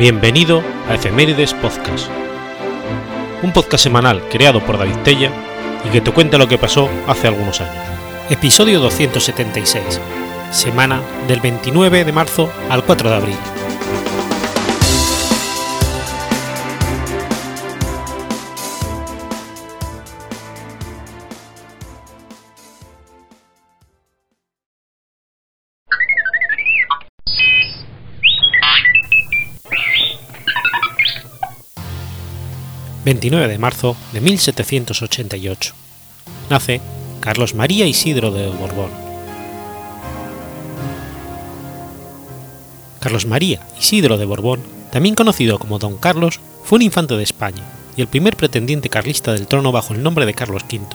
Bienvenido a Efemérides Podcast, un podcast semanal creado por David Tella y que te cuenta lo que pasó hace algunos años. Episodio 276, semana del 29 de marzo al 4 de abril. 29 de marzo de 1788. Nace Carlos María Isidro de Borbón. Carlos María Isidro de Borbón, también conocido como Don Carlos, fue un infante de España y el primer pretendiente carlista del trono bajo el nombre de Carlos V,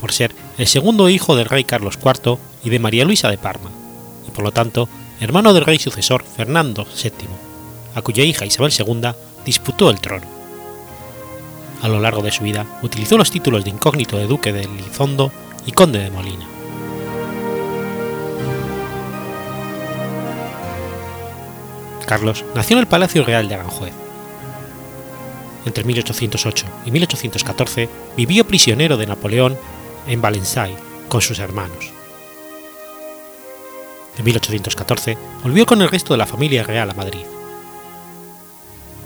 por ser el segundo hijo del rey Carlos IV y de María Luisa de Parma, y por lo tanto hermano del rey sucesor Fernando VII, a cuya hija Isabel II disputó el trono a lo largo de su vida utilizó los títulos de incógnito de duque de Elizondo y conde de Molina. Carlos nació en el Palacio Real de Aranjuez. Entre 1808 y 1814 vivió prisionero de Napoleón en Valenciennes con sus hermanos. En 1814 volvió con el resto de la familia real a Madrid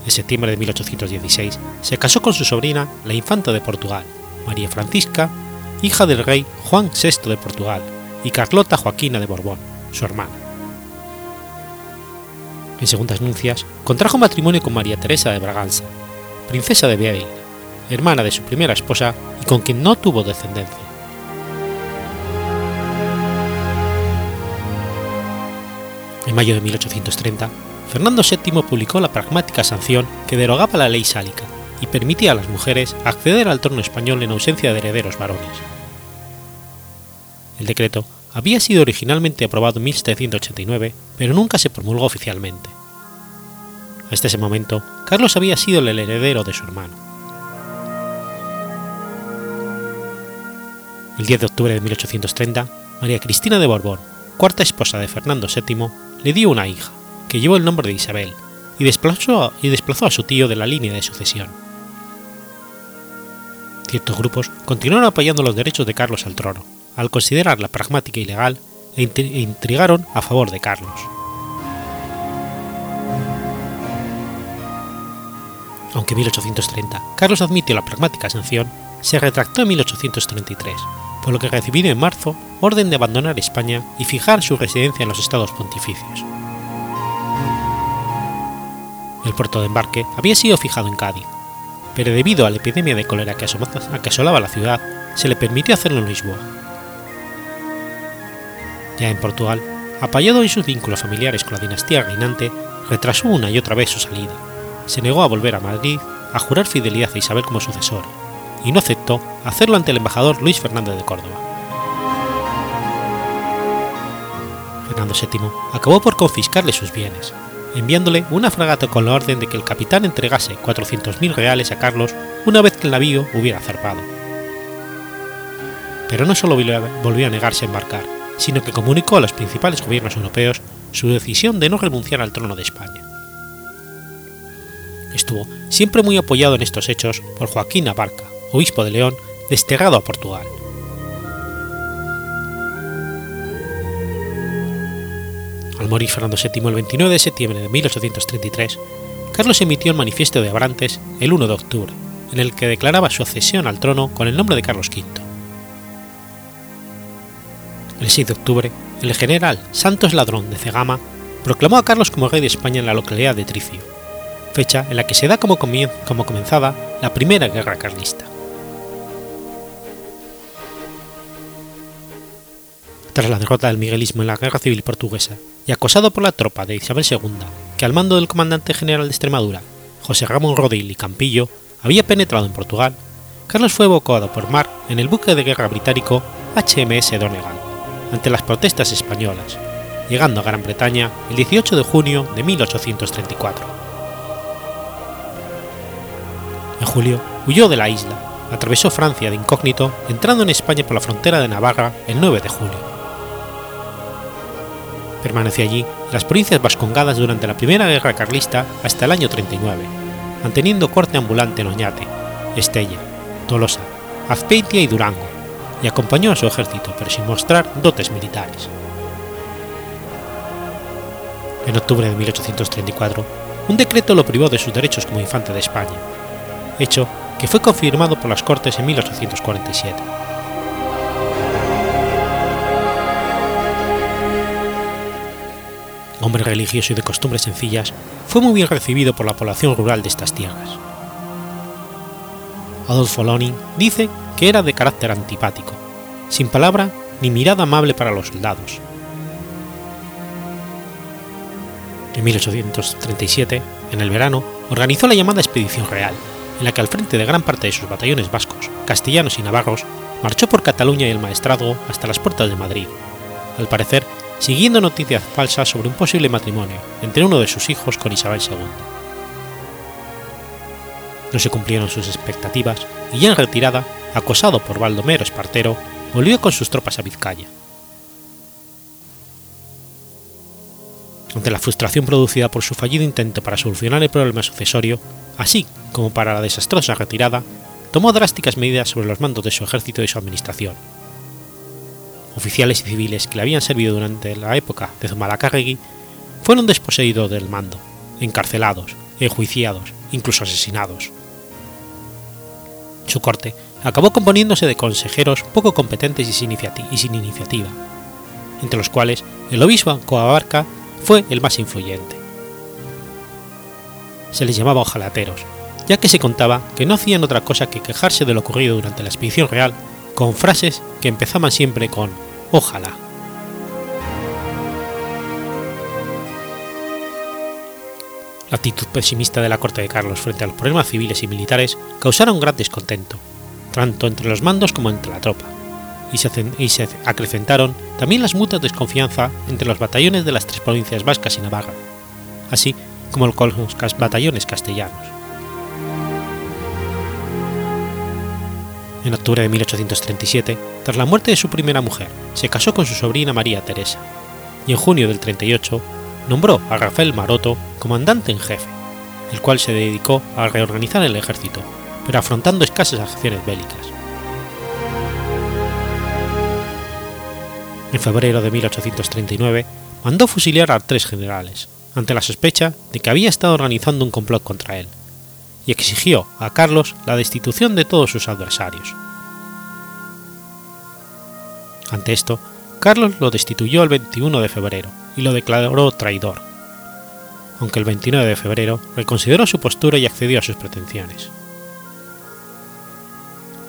en septiembre de 1816, se casó con su sobrina, la infanta de Portugal, María Francisca, hija del rey Juan VI de Portugal, y Carlota Joaquina de Borbón, su hermana. En segundas nupcias, contrajo matrimonio con María Teresa de Braganza, princesa de Beail, hermana de su primera esposa y con quien no tuvo descendencia. En mayo de 1830, Fernando VII publicó la pragmática sanción que derogaba la ley sálica y permitía a las mujeres acceder al trono español en ausencia de herederos varones. El decreto había sido originalmente aprobado en 1789, pero nunca se promulgó oficialmente. Hasta ese momento, Carlos había sido el heredero de su hermano. El 10 de octubre de 1830, María Cristina de Borbón, cuarta esposa de Fernando VII, le dio una hija, que llevó el nombre de Isabel, y desplazó, a, su tío de la línea de sucesión. Ciertos grupos continuaron apoyando los derechos de Carlos al trono, al considerarla pragmática y legal, e, e intrigaron a favor de Carlos. Aunque en 1830 Carlos admitió la pragmática sanción, se retractó en 1833, por lo que recibió en marzo orden de abandonar España y fijar su residencia en los estados pontificios. El puerto de embarque había sido fijado en Cádiz, pero debido a la epidemia de cólera que, asolaba la ciudad, se le permitió hacerlo en Lisboa. Ya en Portugal, apoyado en sus vínculos familiares con la dinastía reinante, retrasó una y otra vez su salida, se negó a volver a Madrid a jurar fidelidad a Isabel como sucesor, y no aceptó hacerlo ante el embajador Luis Fernández de Córdoba. Fernando VII acabó por confiscarle sus bienes, enviándole una fragata con la orden de que el capitán entregase 400.000 reales a Carlos una vez que el navío hubiera zarpado. Pero no solo volvió a negarse a embarcar, sino que comunicó a los principales gobiernos europeos su decisión de no renunciar al trono de España. Estuvo siempre muy apoyado en estos hechos por Joaquín Abarca, obispo de León, desterrado a Portugal. Al morir Fernando VII el 29 de septiembre de 1833, Carlos emitió el Manifiesto de Abrantes el 1 de octubre, en el que declaraba su accesión al trono con el nombre de Carlos V. El 6 de octubre, el general Santos Ladrón de Cegama proclamó a Carlos como rey de España en la localidad de Tricio, fecha en la que se da como, como comenzada la Primera Guerra Carlista. Tras la derrota del miguelismo en la Guerra Civil Portuguesa y acosado por la tropa de Isabel II, que al mando del comandante general de Extremadura, José Ramón Rodil y Campillo, había penetrado en Portugal, Carlos fue evocado por mar en el buque de guerra británico HMS Donegal, ante las protestas españolas, llegando a Gran Bretaña el 18 de junio de 1834. En julio huyó de la isla, atravesó Francia de incógnito, entrando en España por la frontera de Navarra el 9 de julio Permaneció allí en las provincias vascongadas durante la Primera Guerra Carlista hasta el año 39, manteniendo corte ambulante en Oñate, Estella, Tolosa, Azpeitia y Durango, y acompañó a su ejército, pero sin mostrar dotes militares. En octubre de 1834, un decreto lo privó de sus derechos como infante de España, hecho que fue confirmado por las Cortes en 1847. Hombre religioso y de costumbres sencillas, fue muy bien recibido por la población rural de estas tierras. Adolfo Loning dice que era de carácter antipático, sin palabra ni mirada amable para los soldados. En 1837, en el verano, organizó la llamada Expedición Real, en la que al frente de gran parte de sus batallones vascos, castellanos y navarros, marchó por Cataluña y el Maestrazgo hasta las puertas de Madrid, al parecer siguiendo noticias falsas sobre un posible matrimonio entre uno de sus hijos con Isabel II. No se cumplieron sus expectativas y ya en retirada, acosado por Baldomero Espartero, volvió con sus tropas a Vizcaya. Ante la frustración producida por su fallido intento para solucionar el problema sucesorio, así como para la desastrosa retirada, tomó drásticas medidas sobre los mandos de su ejército y su administración. Oficiales y civiles que le habían servido durante la época de Zumalacárregui fueron desposeídos del mando, encarcelados, enjuiciados, incluso asesinados. Su corte acabó componiéndose de consejeros poco competentes y sin, iniciativa, entre los cuales el obispo Coabarca fue el más influyente. Se les llamaba ojalateros, ya que se contaba que no hacían otra cosa que quejarse de lo ocurrido durante la expedición real con frases que empezaban siempre con ojalá. La actitud pesimista de la corte de Carlos frente a los problemas civiles y militares causaron gran descontento, tanto entre los mandos como entre la tropa, y se, acrecentaron también las mutuas desconfianza entre los batallones de las tres provincias vascas y Navarra, así como con los batallones castellanos. En octubre de 1837, tras la muerte de su primera mujer, se casó con su sobrina María Teresa, y en junio del 38 nombró a Rafael Maroto comandante en jefe, el cual se dedicó a reorganizar el ejército, pero afrontando escasas acciones bélicas. En febrero de 1839 mandó fusilar a tres generales, ante la sospecha de que había estado organizando un complot contra él, exigió a Carlos la destitución de todos sus adversarios. Ante esto, Carlos lo destituyó el 21 de febrero y lo declaró traidor, aunque el 29 de febrero reconsideró su postura y accedió a sus pretensiones.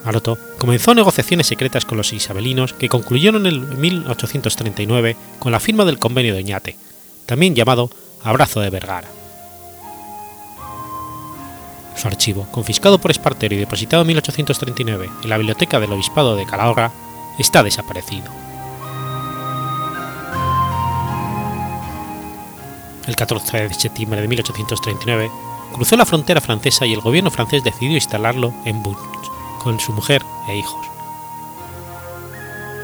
Maroto comenzó negociaciones secretas con los isabelinos que concluyeron en 1839 con la firma del Convenio de Oñate, también llamado Abrazo de Vergara. Su archivo, confiscado por Espartero y depositado en 1839 en la biblioteca del Obispado de Calahorra, está desaparecido. El 14 de septiembre de 1839 cruzó la frontera francesa y el gobierno francés decidió instalarlo en Bourges con su mujer e hijos.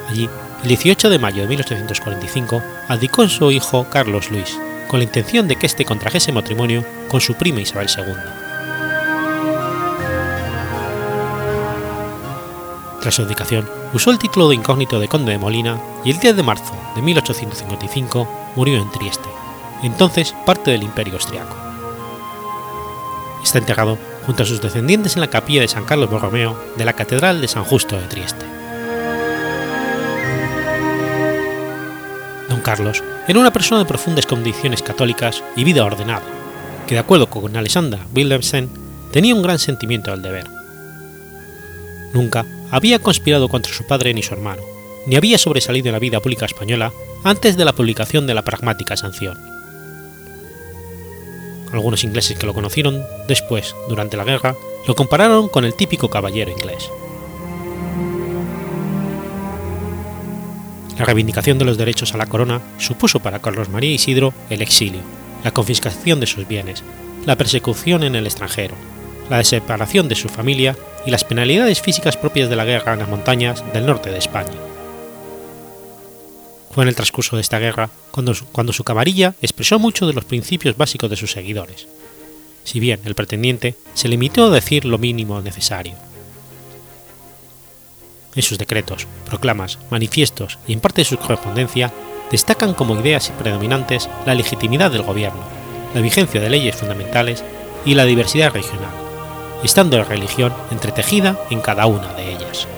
Allí, el 18 de mayo de 1845, abdicó en su hijo Carlos Luis, con la intención de que éste contrajese matrimonio con su prima Isabel II. Tras su abdicación, usó el título de incógnito de conde de Molina y el 10 de marzo de 1855 murió en Trieste, entonces parte del Imperio Austriaco. Está enterrado junto a sus descendientes en la capilla de San Carlos Borromeo de la Catedral de San Justo de Trieste. Don Carlos era una persona de profundas condiciones católicas y vida ordenada, que de acuerdo con Alexander Wilhelmsen tenía un gran sentimiento del deber. Nunca había conspirado contra su padre ni su hermano, ni había sobresalido en la vida pública española antes de la publicación de la pragmática sanción. Algunos ingleses que lo conocieron después, durante la guerra, lo compararon con el típico caballero inglés. La reivindicación de los derechos a la corona supuso para Carlos María Isidro el exilio, la confiscación de sus bienes, la persecución en el extranjero, la separación de su familia y las penalidades físicas propias de la guerra en las montañas del norte de España. Fue en el transcurso de esta guerra cuando su, camarilla expresó muchos de los principios básicos de sus seguidores, si bien el pretendiente se limitó a decir lo mínimo necesario. En sus decretos, proclamas, manifiestos y en parte de su correspondencia destacan como ideas predominantes la legitimidad del gobierno, la vigencia de leyes fundamentales y la diversidad regional, estando la religión entretejida en cada una de ellas.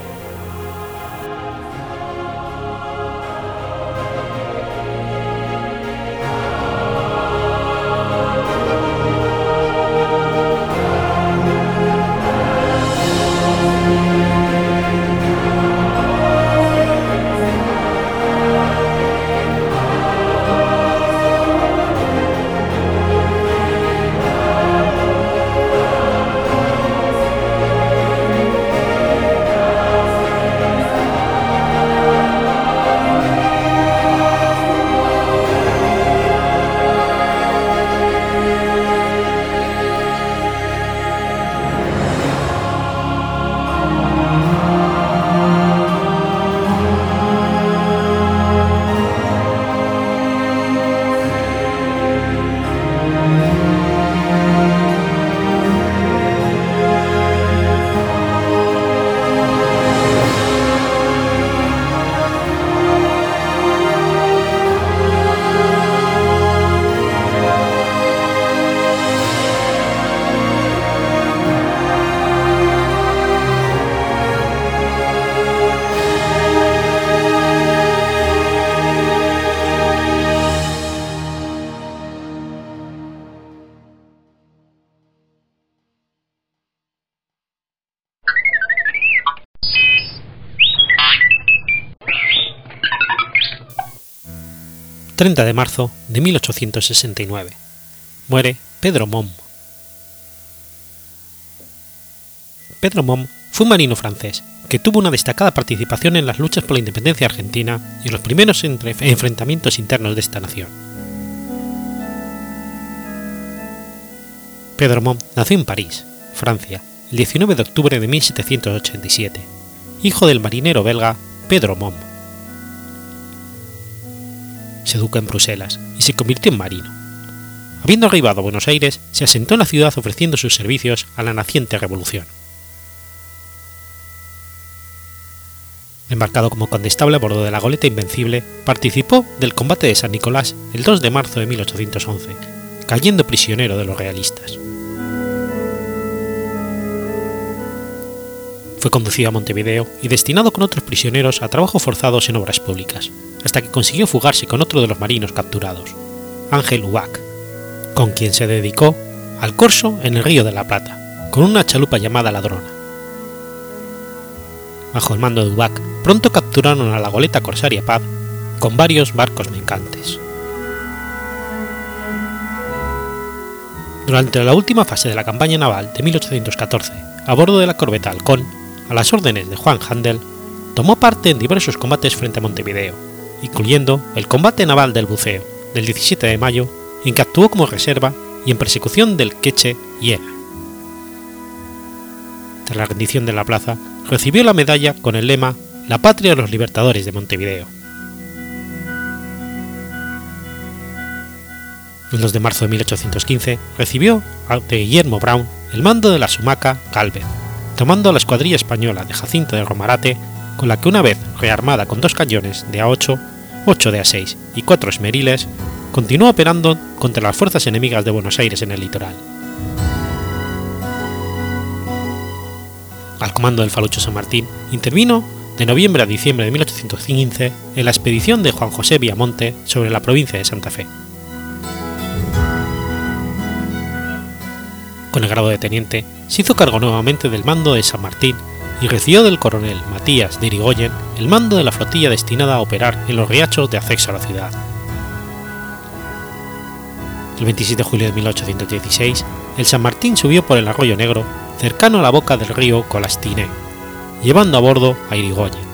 30 de marzo de 1869. Muere Pedro Mom. Pedro Mom fue un marino francés que tuvo una destacada participación en las luchas por la independencia argentina y en los primeros enfrentamientos internos de esta nación. Pedro Mom nació en París, Francia, el 19 de octubre de 1787, hijo del marinero belga Pedro Mom se educó en Bruselas y se convirtió en marino. Habiendo arribado a Buenos Aires, se asentó en la ciudad ofreciendo sus servicios a la naciente revolución. Embarcado como condestable a bordo de la goleta Invencible, participó del combate de San Nicolás el 2 de marzo de 1811, cayendo prisionero de los realistas. Fue conducido a Montevideo y destinado con otros prisioneros a trabajos forzados en obras públicas, hasta que consiguió fugarse con otro de los marinos capturados, Ángel Ubac, con quien se dedicó al corso en el río de la Plata, con una chalupa llamada Ladrona. Bajo el mando de Ubac, pronto capturaron a la goleta corsaria Paz con varios barcos mercantes. Durante la última fase de la campaña naval de 1814, a bordo de la corbeta Halcón, a las órdenes de Juan Handel, tomó parte en diversos combates frente a Montevideo, incluyendo el combate naval del buceo del 17 de mayo, en que actuó como reserva y en persecución del queche Hiena. Tras la rendición de la plaza, recibió la medalla con el lema La patria de los libertadores de Montevideo. El 2 de marzo de 1815 recibió de Guillermo Brown el mando de la sumaca Galvez, tomando la escuadrilla española de Jacinto de Romarate, con la que una vez rearmada con dos cañones de A8, 8 de A6 y 4 esmeriles, continuó operando contra las fuerzas enemigas de Buenos Aires en el litoral. Al comando del Falucho San Martín intervino de noviembre a diciembre de 1815 en la expedición de Juan José Viamonte sobre la provincia de Santa Fe. Con el grado de teniente, se hizo cargo nuevamente del mando de San Martín y recibió del coronel Matías de Irigoyen el mando de la flotilla destinada a operar en los riachos de acceso a la ciudad. El 27 de julio de 1816, el San Martín subió por el Arroyo Negro, cercano a la boca del río Colastiné, llevando a bordo a Irigoyen.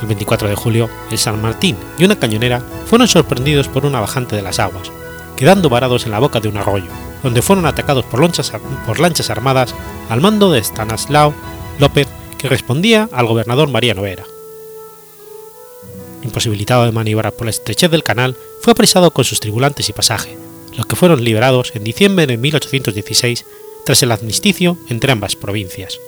El 24 de julio, el San Martín y una cañonera fueron sorprendidos por una bajante de las aguas, quedando varados en la boca de un arroyo, donde fueron atacados por, lanchas armadas al mando de Stanislao López, que respondía al gobernador Mariano Vera. imposibilitado de maniobrar por la estrechez del canal, fue apresado con sus tripulantes y pasaje, los que fueron liberados en diciembre de 1816 tras el amnisticio entre ambas provincias.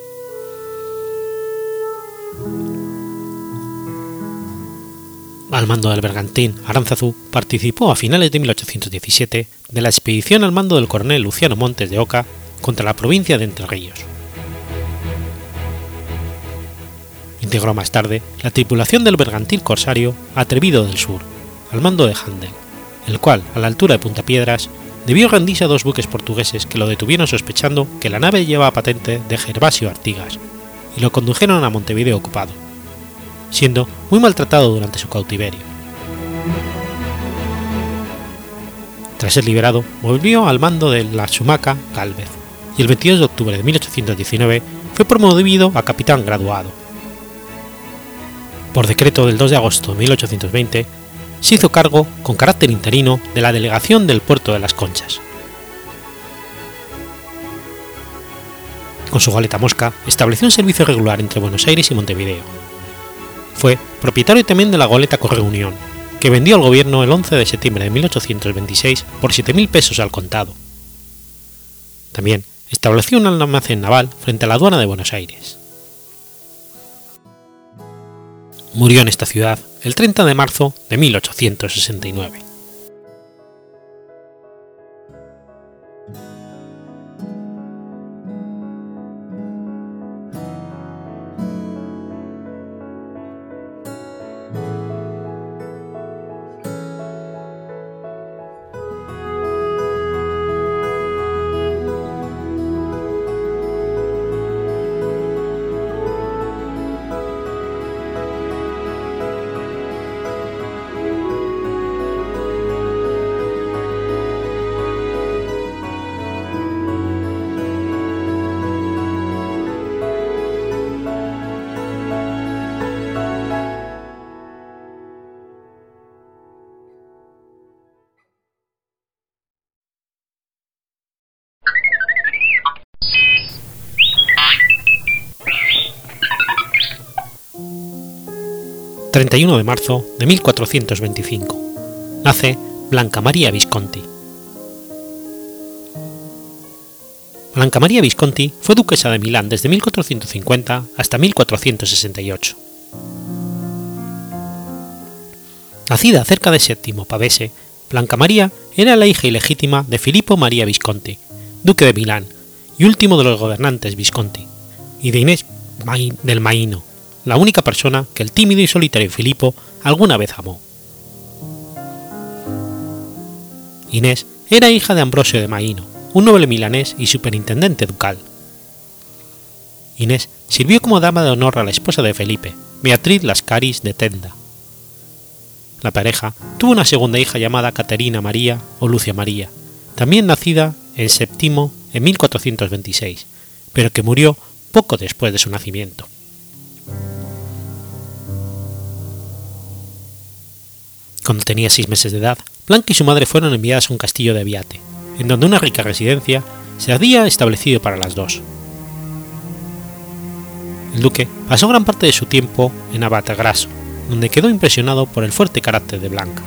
Al mando del bergantín Aranzazú participó a finales de 1817 de la expedición al mando del coronel Luciano Montes de Oca contra la provincia de Entre Ríos. Integró más tarde la tripulación del bergantín corsario Atrevido del Sur, al mando de Handel, el cual, a la altura de Punta Piedras, debió rendirse a dos buques portugueses que lo detuvieron sospechando que la nave llevaba patente de Gervasio Artigas, y lo condujeron a Montevideo ocupado, siendo muy maltratado durante su cautiverio. Tras ser liberado, volvió al mando de la Sumaca Galvez, y el 22 de octubre de 1819 fue promovido a capitán graduado. Por decreto del 2 de agosto de 1820, se hizo cargo, con carácter interino, de la delegación del puerto de las Conchas. Con su galeta Mosca estableció un servicio regular entre Buenos Aires y Montevideo. Fue propietario también de la goleta Correo Unión, que vendió al gobierno el 11 de septiembre de 1826 por 7.000 pesos al contado. También estableció un almacén naval frente a la aduana de Buenos Aires. Murió en esta ciudad el 30 de marzo de 1869. 31 de marzo de 1425. Nace Blanca María Visconti. Blanca María Visconti fue duquesa de Milán desde 1450 hasta 1468. Nacida cerca de Séptimo Pavese, Blanca María era la hija ilegítima de Filippo María Visconti, duque de Milán y último de los gobernantes Visconti, y de Inés del Maino, la única persona que el tímido y solitario Filipo alguna vez amó. Inés era hija de Ambrosio de Maíno, un noble milanés y superintendente ducal. Inés sirvió como dama de honor a la esposa de Felipe, Beatriz Lascaris de Tenda. La pareja tuvo una segunda hija llamada Caterina María o Lucia María, también nacida en Séptimo en 1426, pero que murió poco después de su nacimiento. Cuando tenía seis meses de edad, Blanca y su madre fueron enviadas a un castillo de Aviate, en donde una rica residencia se había establecido para las dos. El duque pasó gran parte de su tiempo en Abatagraso, donde quedó impresionado por el fuerte carácter de Blanca.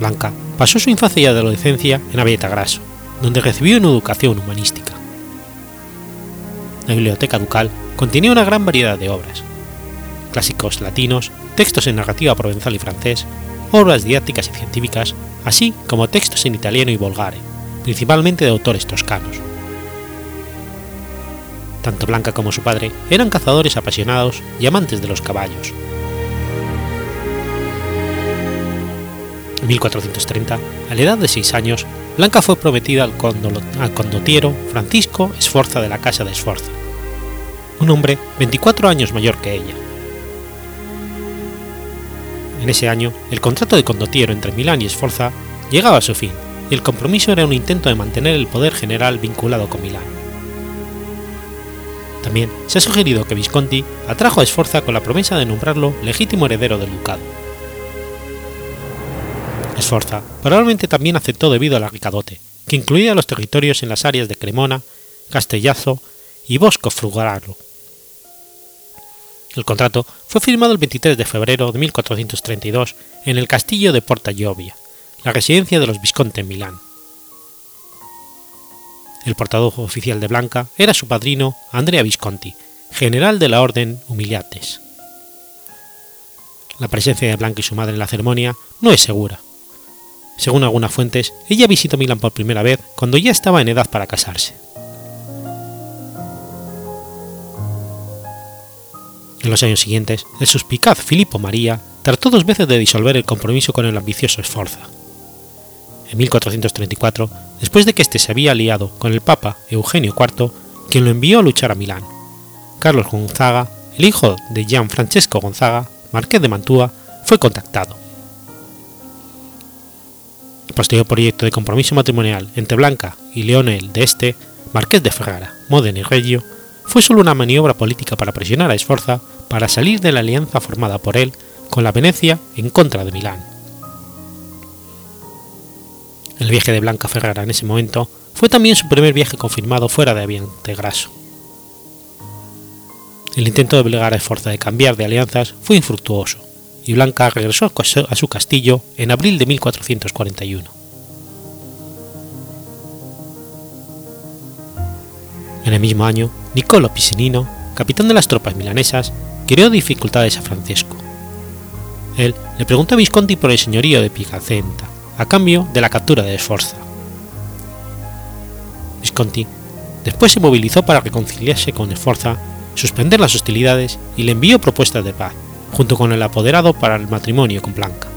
Blanca pasó su infancia y adolescencia en Abatagraso, donde recibió una educación humanística. La biblioteca ducal contenía una gran variedad de obras, clásicos latinos, textos en narrativa provenzal y francés, obras didácticas y científicas, así como textos en italiano y volgare, principalmente de autores toscanos. Tanto Blanca como su padre eran cazadores apasionados y amantes de los caballos. En 1430, a la edad de seis años, Blanca fue prometida al, al condotiero Francisco Esforza de la Casa de Esforza, un hombre 24 años mayor que ella, en ese año, el contrato de condottiero entre Milán y Sforza llegaba a su fin, y el compromiso era un intento de mantener el poder general vinculado con Milán. También se ha sugerido que Visconti atrajo a Sforza con la promesa de nombrarlo legítimo heredero del ducado. Sforza probablemente también aceptó debido a la que incluía los territorios en las áreas de Cremona, Castellazo y Bosco Frugaralo. El contrato fue firmado el 23 de febrero de 1432 en el castillo de Porta Giovia, la residencia de los Visconti en Milán. El portador oficial de Blanca era su padrino Andrea Visconti, general de la Orden Humiliates. La presencia de Blanca y su madre en la ceremonia no es segura. Según algunas fuentes, ella visitó Milán por primera vez cuando ya estaba en edad para casarse. En los años siguientes, el suspicaz Filippo María trató dos veces de disolver el compromiso con el ambicioso Sforza. En 1434, después de que éste se había aliado con el Papa Eugenio IV, quien lo envió a luchar a Milán, Carlos Gonzaga, el hijo de Gian Francesco Gonzaga, marqués de Mantua, fue contactado. El posterior proyecto de compromiso matrimonial entre Blanca y Leonel de Este, marqués de Ferrara, Modena y Reggio, fue solo una maniobra política para presionar a Sforza para salir de la alianza formada por él con la Venecia en contra de Milán. El viaje de Blanca Ferrara en ese momento fue también su primer viaje confirmado fuera de Graso. El intento de obligar a Sforza de cambiar de alianzas fue infructuoso, y Blanca regresó a su castillo en abril de 1441. En el mismo año, Niccolo Pisinino, capitán de las tropas milanesas, creó dificultades a Francesco. Él le preguntó a Visconti por el señorío de Pigacenta, a cambio de la captura de Sforza. Visconti después se movilizó para reconciliarse con Sforza, suspender las hostilidades y le envió propuestas de paz, junto con el apoderado para el matrimonio con Blanca.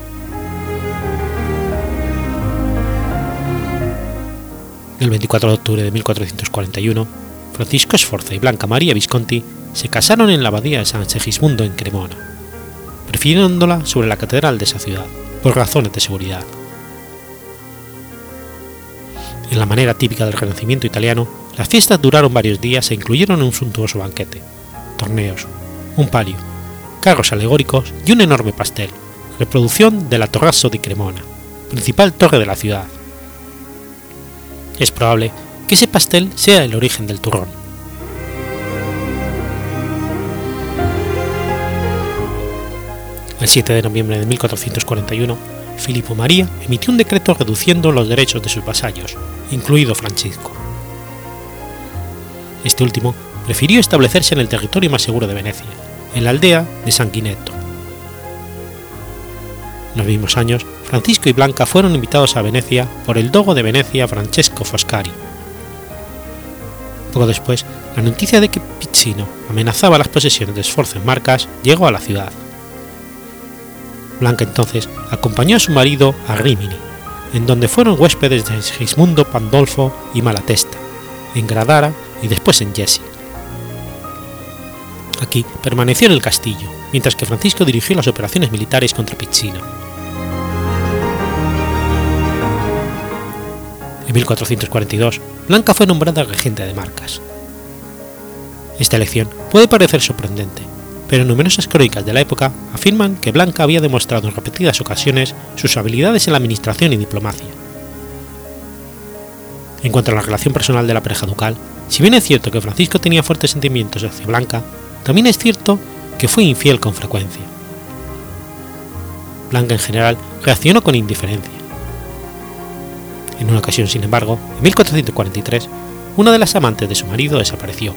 El 24 de octubre de 1441, Francisco Sforza y Blanca María Visconti se casaron en la abadía de San Segismundo en Cremona, prefiriéndola sobre la catedral de esa ciudad, por razones de seguridad. En la manera típica del Renacimiento italiano, las fiestas duraron varios días e incluyeron un suntuoso banquete, torneos, un palio, carros alegóricos y un enorme pastel, reproducción de la Torrasso di Cremona, principal torre de la ciudad. Es probable que ese pastel sea el origen del turrón. El 7 de noviembre de 1441, Filippo María emitió un decreto reduciendo los derechos de sus vasallos, incluido Francisco. Este último prefirió establecerse en el territorio más seguro de Venecia, en la aldea de San Guineto. En los mismos años, Francisco y Blanca fueron invitados a Venecia por el dogo de Venecia Francesco Foscari, poco después, la noticia de que Pizzino amenazaba las posesiones de Sforza en Marcas llegó a la ciudad. Blanca entonces acompañó a su marido a Rimini, en donde fueron huéspedes de Gismundo Pandolfo y Malatesta, en Gradara y después en Jesi. Aquí permaneció en el castillo, mientras que Francisco dirigió las operaciones militares contra Pizzino. En 1442, Blanca fue nombrada regente de Marcas. Esta elección puede parecer sorprendente, pero numerosas crónicas de la época afirman que Blanca había demostrado en repetidas ocasiones sus habilidades en la administración y diplomacia. En cuanto a la relación personal de la pareja ducal, si bien es cierto que Francisco tenía fuertes sentimientos hacia Blanca, también es cierto que fue infiel con frecuencia. Blanca en general reaccionó con indiferencia en una ocasión, sin embargo, en 1443, una de las amantes de su marido desapareció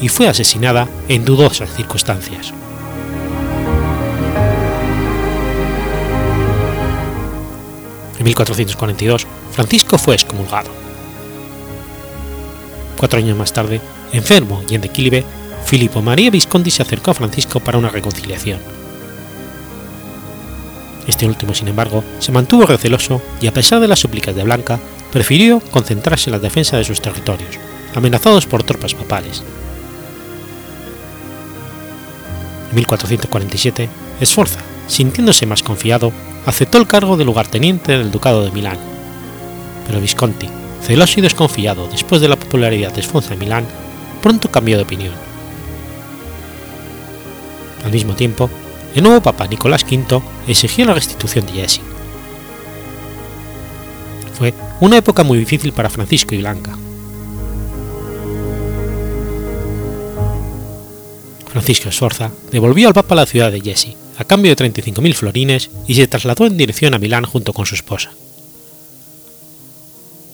y fue asesinada en dudosas circunstancias. En 1442, Francisco fue excomulgado. Cuatro años más tarde, enfermo y en declive, Filippo María Visconti se acercó a Francisco para una reconciliación este último, sin embargo, se mantuvo receloso y a pesar de las súplicas de Blanca, prefirió concentrarse en la defensa de sus territorios, amenazados por tropas papales. En 1447, Sforza, sintiéndose más confiado, aceptó el cargo de lugarteniente del Ducado de Milán. Pero Visconti, celoso y desconfiado después de la popularidad de Sforza en Milán, pronto cambió de opinión. Al mismo tiempo, el nuevo Papa Nicolás V exigió la restitución de Jesse. Fue una época muy difícil para Francisco y Blanca. Francisco Sforza devolvió al Papa la ciudad de Jesi, a cambio de 35.000 florines, y se trasladó en dirección a Milán junto con su esposa.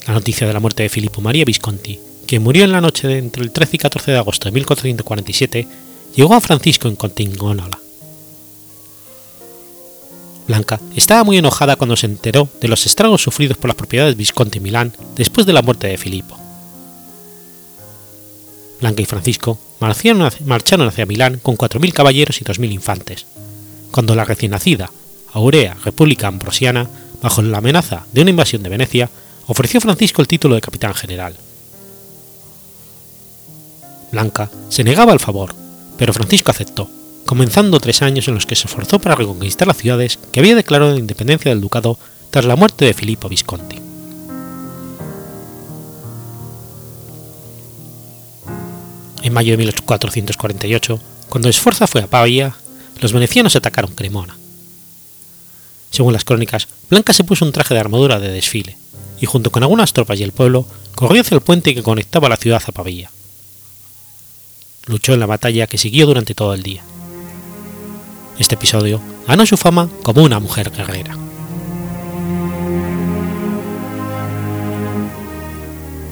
La noticia de la muerte de Filippo María Visconti, que murió en la noche de entre el 13 y 14 de agosto de 1447, llegó a Francisco en Contingónola. Blanca estaba muy enojada cuando se enteró de los estragos sufridos por las propiedades Visconti Milán después de la muerte de Filipo. Blanca y Francisco marcharon hacia Milán con 4.000 caballeros y 2.000 infantes, cuando la recién nacida Aurea República Ambrosiana, bajo la amenaza de una invasión de Venecia, ofreció a Francisco el título de capitán general. Blanca se negaba al favor, pero Francisco aceptó, comenzando tres años en los que se esforzó para reconquistar las ciudades que había declarado la independencia del ducado tras la muerte de Filippo Visconti. En mayo de 1448, cuando Esforza fue a Pavia, los venecianos atacaron Cremona. Según las crónicas, Blanca se puso un traje de armadura de desfile, y junto con algunas tropas y el pueblo, corrió hacia el puente que conectaba la ciudad a Pavia. Luchó en la batalla que siguió durante todo el día. Este episodio ganó su fama como una mujer guerrera.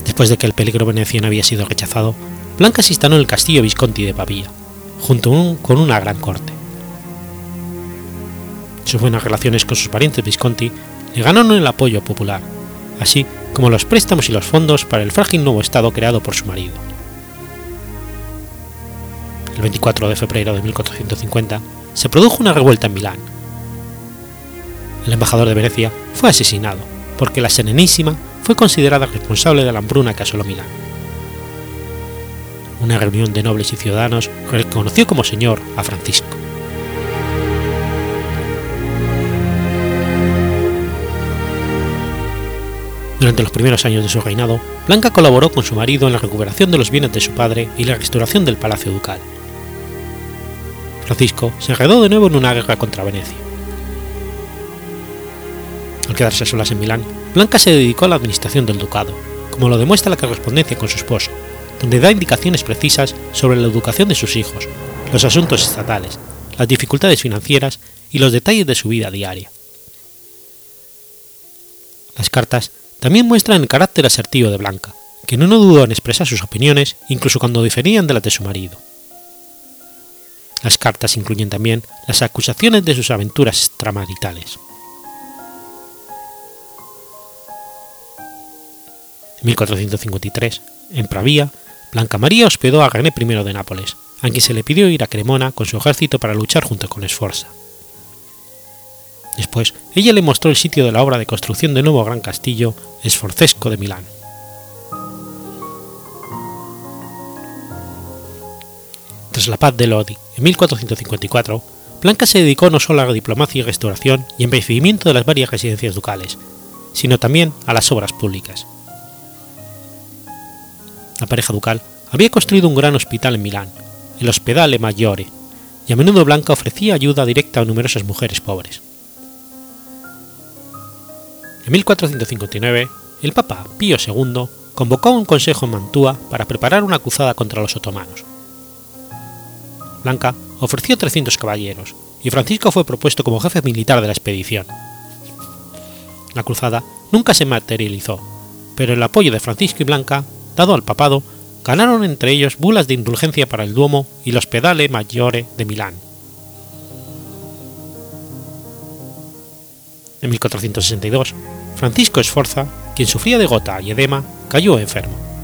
Después de que el peligro veneciano había sido rechazado, Blanca se instaló en el castillo Visconti de Pavia, junto con una gran corte. Sus buenas relaciones con sus parientes Visconti le ganaron el apoyo popular, así como los préstamos y los fondos para el frágil nuevo estado creado por su marido. El 24 de febrero de 1450 se produjo una revuelta en Milán. El embajador de Venecia fue asesinado porque la Serenísima fue considerada responsable de la hambruna que asoló Milán. Una reunión de nobles y ciudadanos reconoció como señor a Francisco. Durante los primeros años de su reinado, Blanca colaboró con su marido en la recuperación de los bienes de su padre y la restauración del palacio ducal. Francisco se enredó de nuevo en una guerra contra Venecia. Al quedarse solas en Milán, Blanca se dedicó a la administración del ducado, como lo demuestra la correspondencia con su esposo, donde da indicaciones precisas sobre la educación de sus hijos, los asuntos estatales, las dificultades financieras y los detalles de su vida diaria. Las cartas también muestran el carácter asertivo de Blanca, que no dudó en expresar sus opiniones incluso cuando diferían de las de su marido. Las cartas incluyen también las acusaciones de sus aventuras extramaritales. En 1453, en Pravia, Blanca María hospedó a René I de Nápoles, a quien se le pidió ir a Cremona con su ejército para luchar junto con Esforza. Después, ella le mostró el sitio de la obra de construcción de nuevo gran castillo Esforcesco de Milán. Tras la paz de Lodi en 1454, Blanca se dedicó no solo a la diplomacia y restauración y embellecimiento de las varias residencias ducales, sino también a las obras públicas. La pareja ducal había construido un gran hospital en Milán, el Hospedale Maggiore, y a menudo Blanca ofrecía ayuda directa a numerosas mujeres pobres. En 1459, el Papa Pío II convocó un consejo en Mantua para preparar una cruzada contra los otomanos. Blanca ofreció 300 caballeros y Francisco fue propuesto como jefe militar de la expedición. La cruzada nunca se materializó, pero el apoyo de Francisco y Blanca, dado al papado, ganaron entre ellos bulas de indulgencia para el Duomo y el Hospedale Maggiore de Milán. En 1462, Francisco Esforza, quien sufría de gota y edema, cayó enfermo.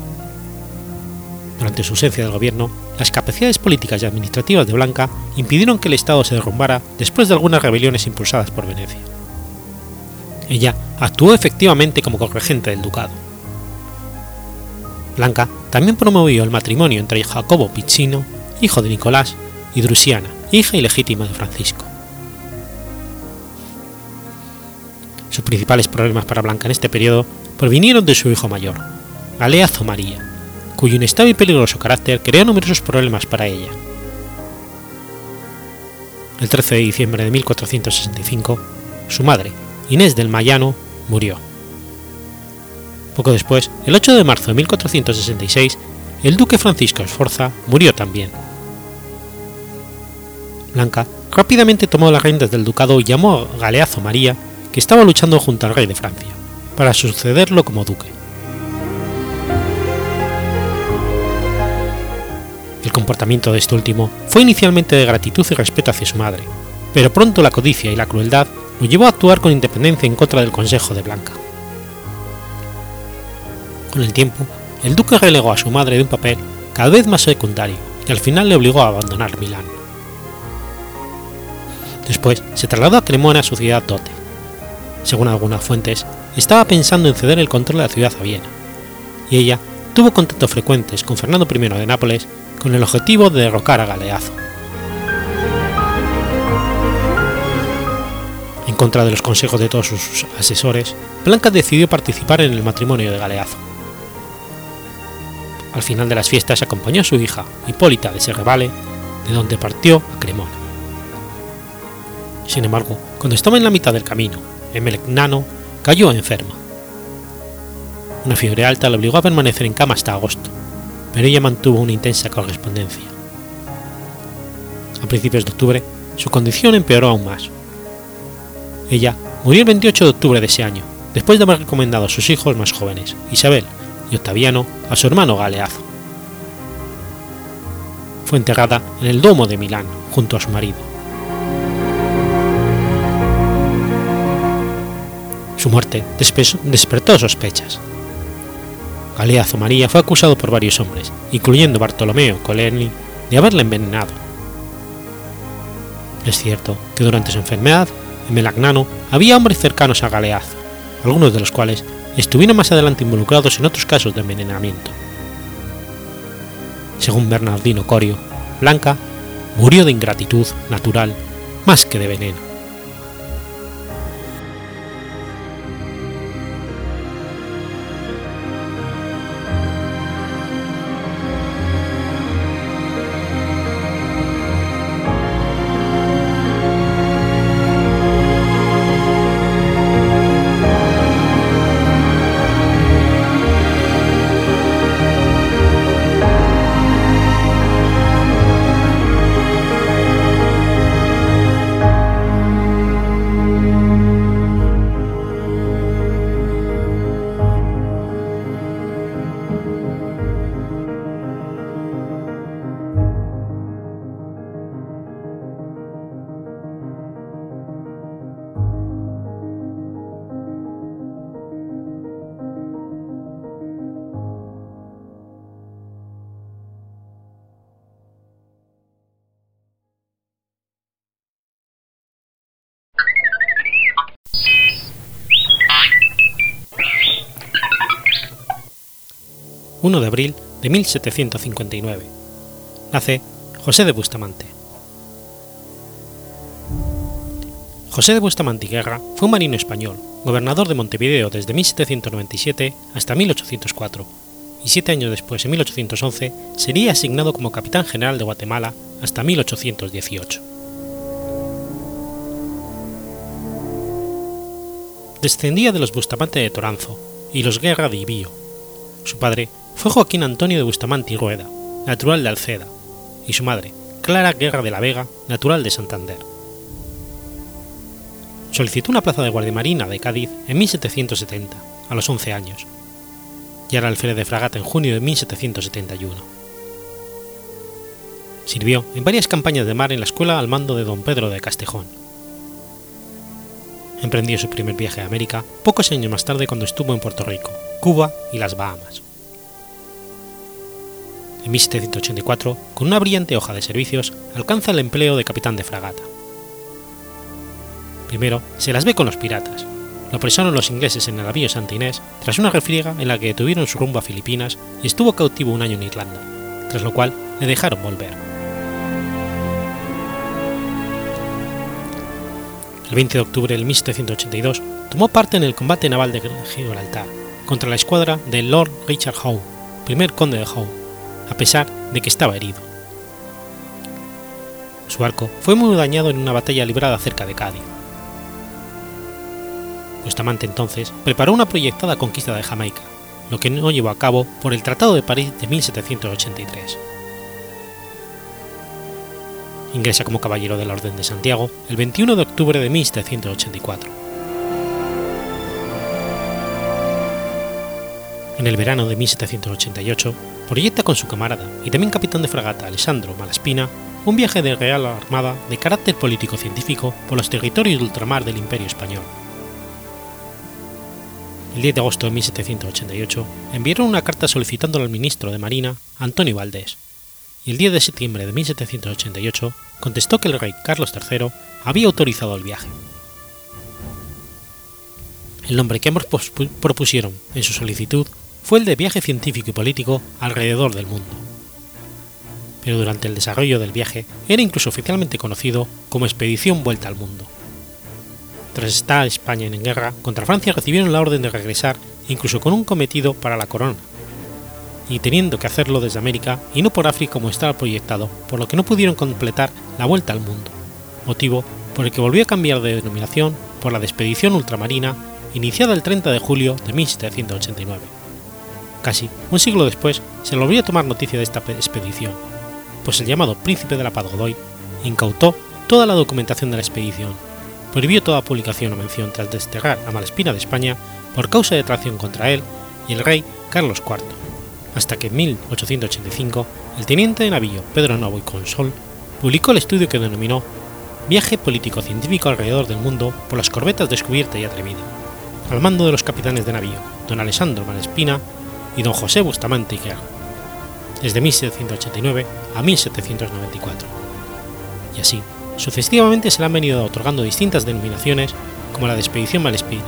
Durante su ausencia del gobierno, las capacidades políticas y administrativas de Blanca impidieron que el Estado se derrumbara después de algunas rebeliones impulsadas por Venecia. Ella actuó efectivamente como corregente del ducado. Blanca también promovió el matrimonio entre Jacobo Piccino, hijo de Nicolás, y Drusiana, hija ilegítima de Francisco. Sus principales problemas para Blanca en este periodo provinieron de su hijo mayor, Aleazo María, cuyo inestable y peligroso carácter creó numerosos problemas para ella. El 13 de diciembre de 1465, su madre, Inés del Mayano, murió. Poco después, el 8 de marzo de 1466, el duque Francisco Esforza murió también. Blanca rápidamente tomó las riendas del ducado y llamó a Galeazo María, que estaba luchando junto al rey de Francia, para sucederlo como duque. El comportamiento de este último fue inicialmente de gratitud y respeto hacia su madre, pero pronto la codicia y la crueldad lo llevó a actuar con independencia en contra del consejo de Blanca. Con el tiempo, el duque relegó a su madre de un papel cada vez más secundario y al final le obligó a abandonar Milán. Después se trasladó a Cremona, su ciudad dote. Según algunas fuentes, estaba pensando en ceder el control de la ciudad a Viena, y ella tuvo contactos frecuentes con Fernando I de Nápoles con el objetivo de derrocar a Galeazo. En contra de los consejos de todos sus asesores, Blanca decidió participar en el matrimonio de Galeazo. Al final de las fiestas acompañó a su hija, Hipólita de Serrevale, de donde partió a Cremona. Sin embargo, cuando estaba en la mitad del camino, Emelegnano cayó enferma. Una fiebre alta le obligó a permanecer en cama hasta agosto, pero ella mantuvo una intensa correspondencia. A principios de octubre, su condición empeoró aún más. Ella murió el 28 de octubre de ese año, después de haber recomendado a sus hijos más jóvenes, Isabel y Octaviano, a su hermano Galeazo. Fue enterrada en el Domo de Milán, junto a su marido. Su muerte despertó sospechas. Galeazo María fue acusado por varios hombres, incluyendo Bartolomeo Colerni, de haberla envenenado. Es cierto que durante su enfermedad, en Melagnano había hombres cercanos a Galeazo, algunos de los cuales estuvieron más adelante involucrados en otros casos de envenenamiento. Según Bernardino Corio, Blanca murió de ingratitud natural más que de veneno. 1 de abril de 1759. Nace José de Bustamante. José de Bustamante Guerra fue un marino español, gobernador de Montevideo desde 1797 hasta 1804, y siete años después, en 1811, sería asignado como capitán general de Guatemala hasta 1818. Descendía de los Bustamante de Toranzo y los Guerra de Ibío. Su padre fue Joaquín Antonio de Bustamante y Rueda, natural de Alceda, y su madre, Clara Guerra de la Vega, natural de Santander. Solicitó una plaza de guardia de Cádiz en 1770, a los 11 años, y era alférez de fragata en junio de 1771. Sirvió en varias campañas de mar en la escuela al mando de don Pedro de Castejón. Emprendió su primer viaje a América pocos años más tarde cuando estuvo en Puerto Rico, Cuba y las Bahamas en 1784, con una brillante hoja de servicios, alcanza el empleo de capitán de fragata. Primero, se las ve con los piratas. Lo apresaron los ingleses en el navío Santa Inés tras una refriega en la que detuvieron su rumbo a Filipinas y estuvo cautivo un año en Irlanda, tras lo cual le dejaron volver. El 20 de octubre de 1782 tomó parte en el combate naval de Gibraltar contra la escuadra de Lord Richard Howe, primer conde de Howe, a pesar de que estaba herido. Su arco fue muy dañado en una batalla librada cerca de Cádiz. Bustamante entonces preparó una proyectada conquista de Jamaica, lo que no llevó a cabo por el Tratado de París de 1783. Ingresa como caballero de la Orden de Santiago el 21 de octubre de 1784. En el verano de 1788, proyecta con su camarada y también capitán de fragata Alessandro Malaspina un viaje de Real Armada de carácter político-científico por los territorios de ultramar del Imperio Español. El 10 de agosto de 1788 enviaron una carta solicitándolo al ministro de Marina, Antonio Valdés, y el 10 de septiembre de 1788 contestó que el rey Carlos III había autorizado el viaje. El nombre que ambos propusieron en su solicitud fue el de viaje científico y político alrededor del mundo. Pero durante el desarrollo del viaje era incluso oficialmente conocido como Expedición Vuelta al Mundo. Tras estar España en guerra contra Francia recibieron la orden de regresar incluso con un cometido para la corona, y teniendo que hacerlo desde América y no por África como estaba proyectado, por lo que no pudieron completar la vuelta al mundo, motivo por el que volvió a cambiar de denominación por la de Expedición Ultramarina iniciada el 30 de julio de 1789. Casi un siglo después se volvió a tomar noticia de esta expedición, pues el llamado Príncipe de la Paz Godoy incautó toda la documentación de la expedición, prohibió toda publicación o mención tras desterrar a Malespina de España por causa de traición contra él y el rey Carlos IV hasta que en 1885 el teniente de navío Pedro Novo y Consol publicó el estudio que denominó Viaje político-científico alrededor del mundo por las corbetas descubierta y atrevida, al mando de los capitanes de navío don Alessandro Malespina y don José Bustamante Guerra, desde 1789 a 1794. Y así, sucesivamente se le han venido otorgando distintas denominaciones como la de Expedición Malespina,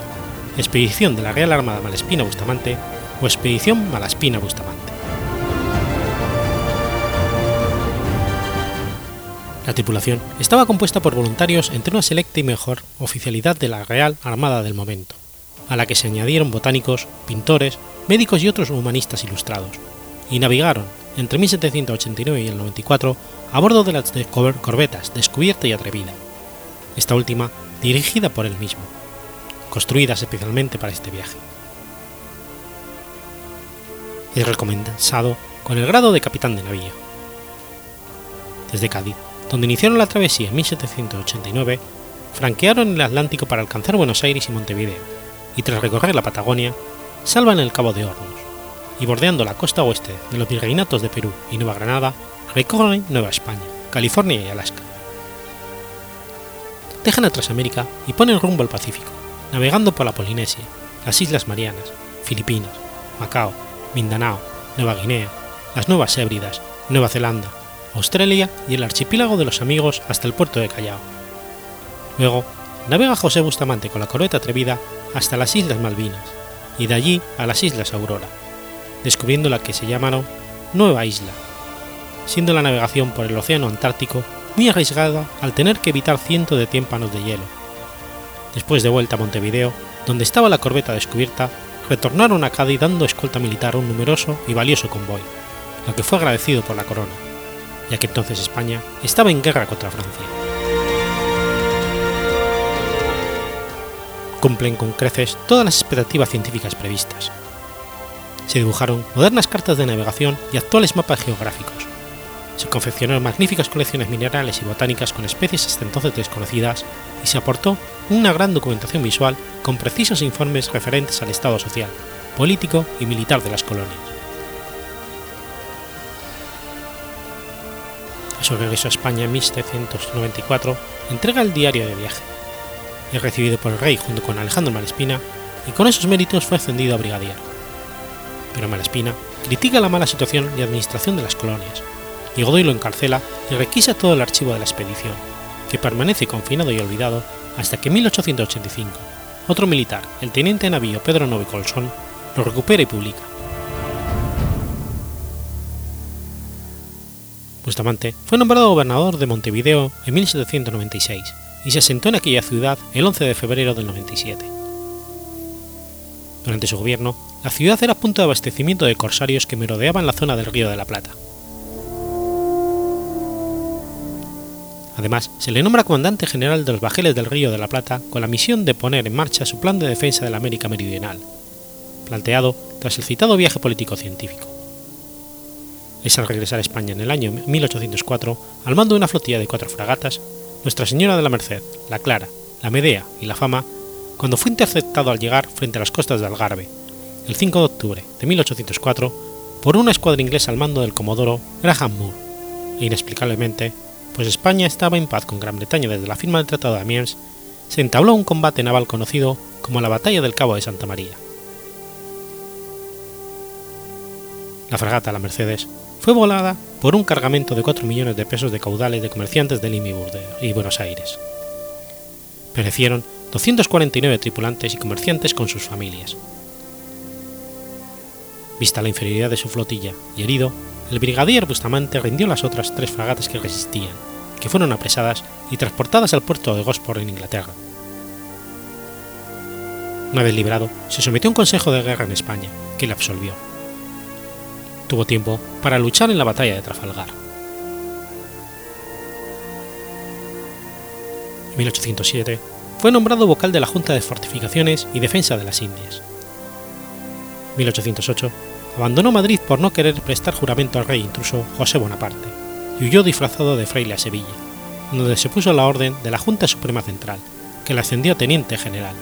Expedición de la Real Armada Malespina Bustamante o Expedición Malaspina Bustamante. La tripulación estaba compuesta por voluntarios entre una selecta y mejor oficialidad de la Real Armada del momento, a la que se añadieron botánicos, pintores, médicos y otros humanistas ilustrados, y navegaron entre 1789 y el 94 a bordo de las corbetas Descubierta y Atrevida, esta última dirigida por él mismo, construidas especialmente para este viaje. Es recomendado con el grado de capitán de navío. Desde Cádiz, donde iniciaron la travesía en 1789, franquearon el Atlántico para alcanzar Buenos Aires y Montevideo, y tras recorrer la Patagonia, salvan el Cabo de Hornos, y bordeando la costa oeste de los virreinatos de Perú y Nueva Granada, recorren Nueva España, California y Alaska. Dejan atrás América y ponen rumbo al Pacífico, navegando por la Polinesia, las Islas Marianas, Filipinas, Macao, Mindanao, Nueva Guinea, las Nuevas Hébridas, Nueva Zelanda, Australia y el archipiélago de los amigos hasta el puerto de Callao. Luego, navega José Bustamante con la corbeta atrevida hasta las Islas Malvinas y de allí a las Islas Aurora, descubriendo la que se llamaron Nueva Isla, siendo la navegación por el Océano Antártico muy arriesgada al tener que evitar cientos de tímpanos de hielo. Después de vuelta a Montevideo, donde estaba la corbeta descubierta, retornaron a Cádiz dando escolta militar a un numeroso y valioso convoy, lo que fue agradecido por la corona, ya que entonces España estaba en guerra contra Francia. Cumplen con creces todas las expectativas científicas previstas. Se dibujaron modernas cartas de navegación y actuales mapas geográficos. Se confeccionaron magníficas colecciones minerales y botánicas con especies hasta entonces desconocidas y se aportó una gran documentación visual con precisos informes referentes al estado social, político y militar de las colonias. A su regreso a España en 1794, entrega el diario de viaje. Es recibido por el rey junto con Alejandro Malespina y con esos méritos fue ascendido a brigadier. Pero Malespina critica la mala situación y administración de las colonias, y Godoy lo encarcela y requisa todo el archivo de la expedición, que permanece confinado y olvidado hasta que en 1885 otro militar, el teniente navío Pedro Novi Colson, lo recupera y publica. Bustamante fue nombrado gobernador de Montevideo en 1796 y se asentó en aquella ciudad el 11 de febrero del 97. Durante su gobierno, la ciudad era punto de abastecimiento de corsarios que merodeaban la zona del Río de la Plata. Además, se le nombra comandante general de los bajeles del Río de la Plata con la misión de poner en marcha su plan de defensa de la América Meridional, planteado tras el citado viaje político-científico. Es al regresar a España en el año 1804, al mando de una flotilla de cuatro fragatas, Nuestra Señora de la Merced, la Clara, la Medea y la Fama, cuando fue interceptado al llegar frente a las costas de Algarve, el 5 de octubre de 1804, por una escuadra inglesa al mando del comodoro Graham Moore, e inexplicablemente, pues España estaba en paz con Gran Bretaña desde la firma del Tratado de Amiens, se entabló un combate naval conocido como la Batalla del Cabo de Santa María. La fragata La Mercedes fue volada por un cargamento de 4 millones de pesos de caudales de comerciantes de Lima y Buenos Aires. Perecieron 249 tripulantes y comerciantes con sus familias. Vista la inferioridad de su flotilla y herido, el brigadier Bustamante rindió las otras tres fragatas que resistían, que fueron apresadas y transportadas al puerto de Gosport en Inglaterra. Una vez liberado, se sometió a un consejo de guerra en España, que le absolvió. Tuvo tiempo para luchar en la batalla de Trafalgar. En 1807 fue nombrado vocal de la Junta de Fortificaciones y Defensa de las Indias. 1808 abandonó Madrid por no querer prestar juramento al rey intruso José Bonaparte y huyó disfrazado de fraile a Sevilla, donde se puso la orden de la Junta Suprema Central, que le ascendió a teniente general.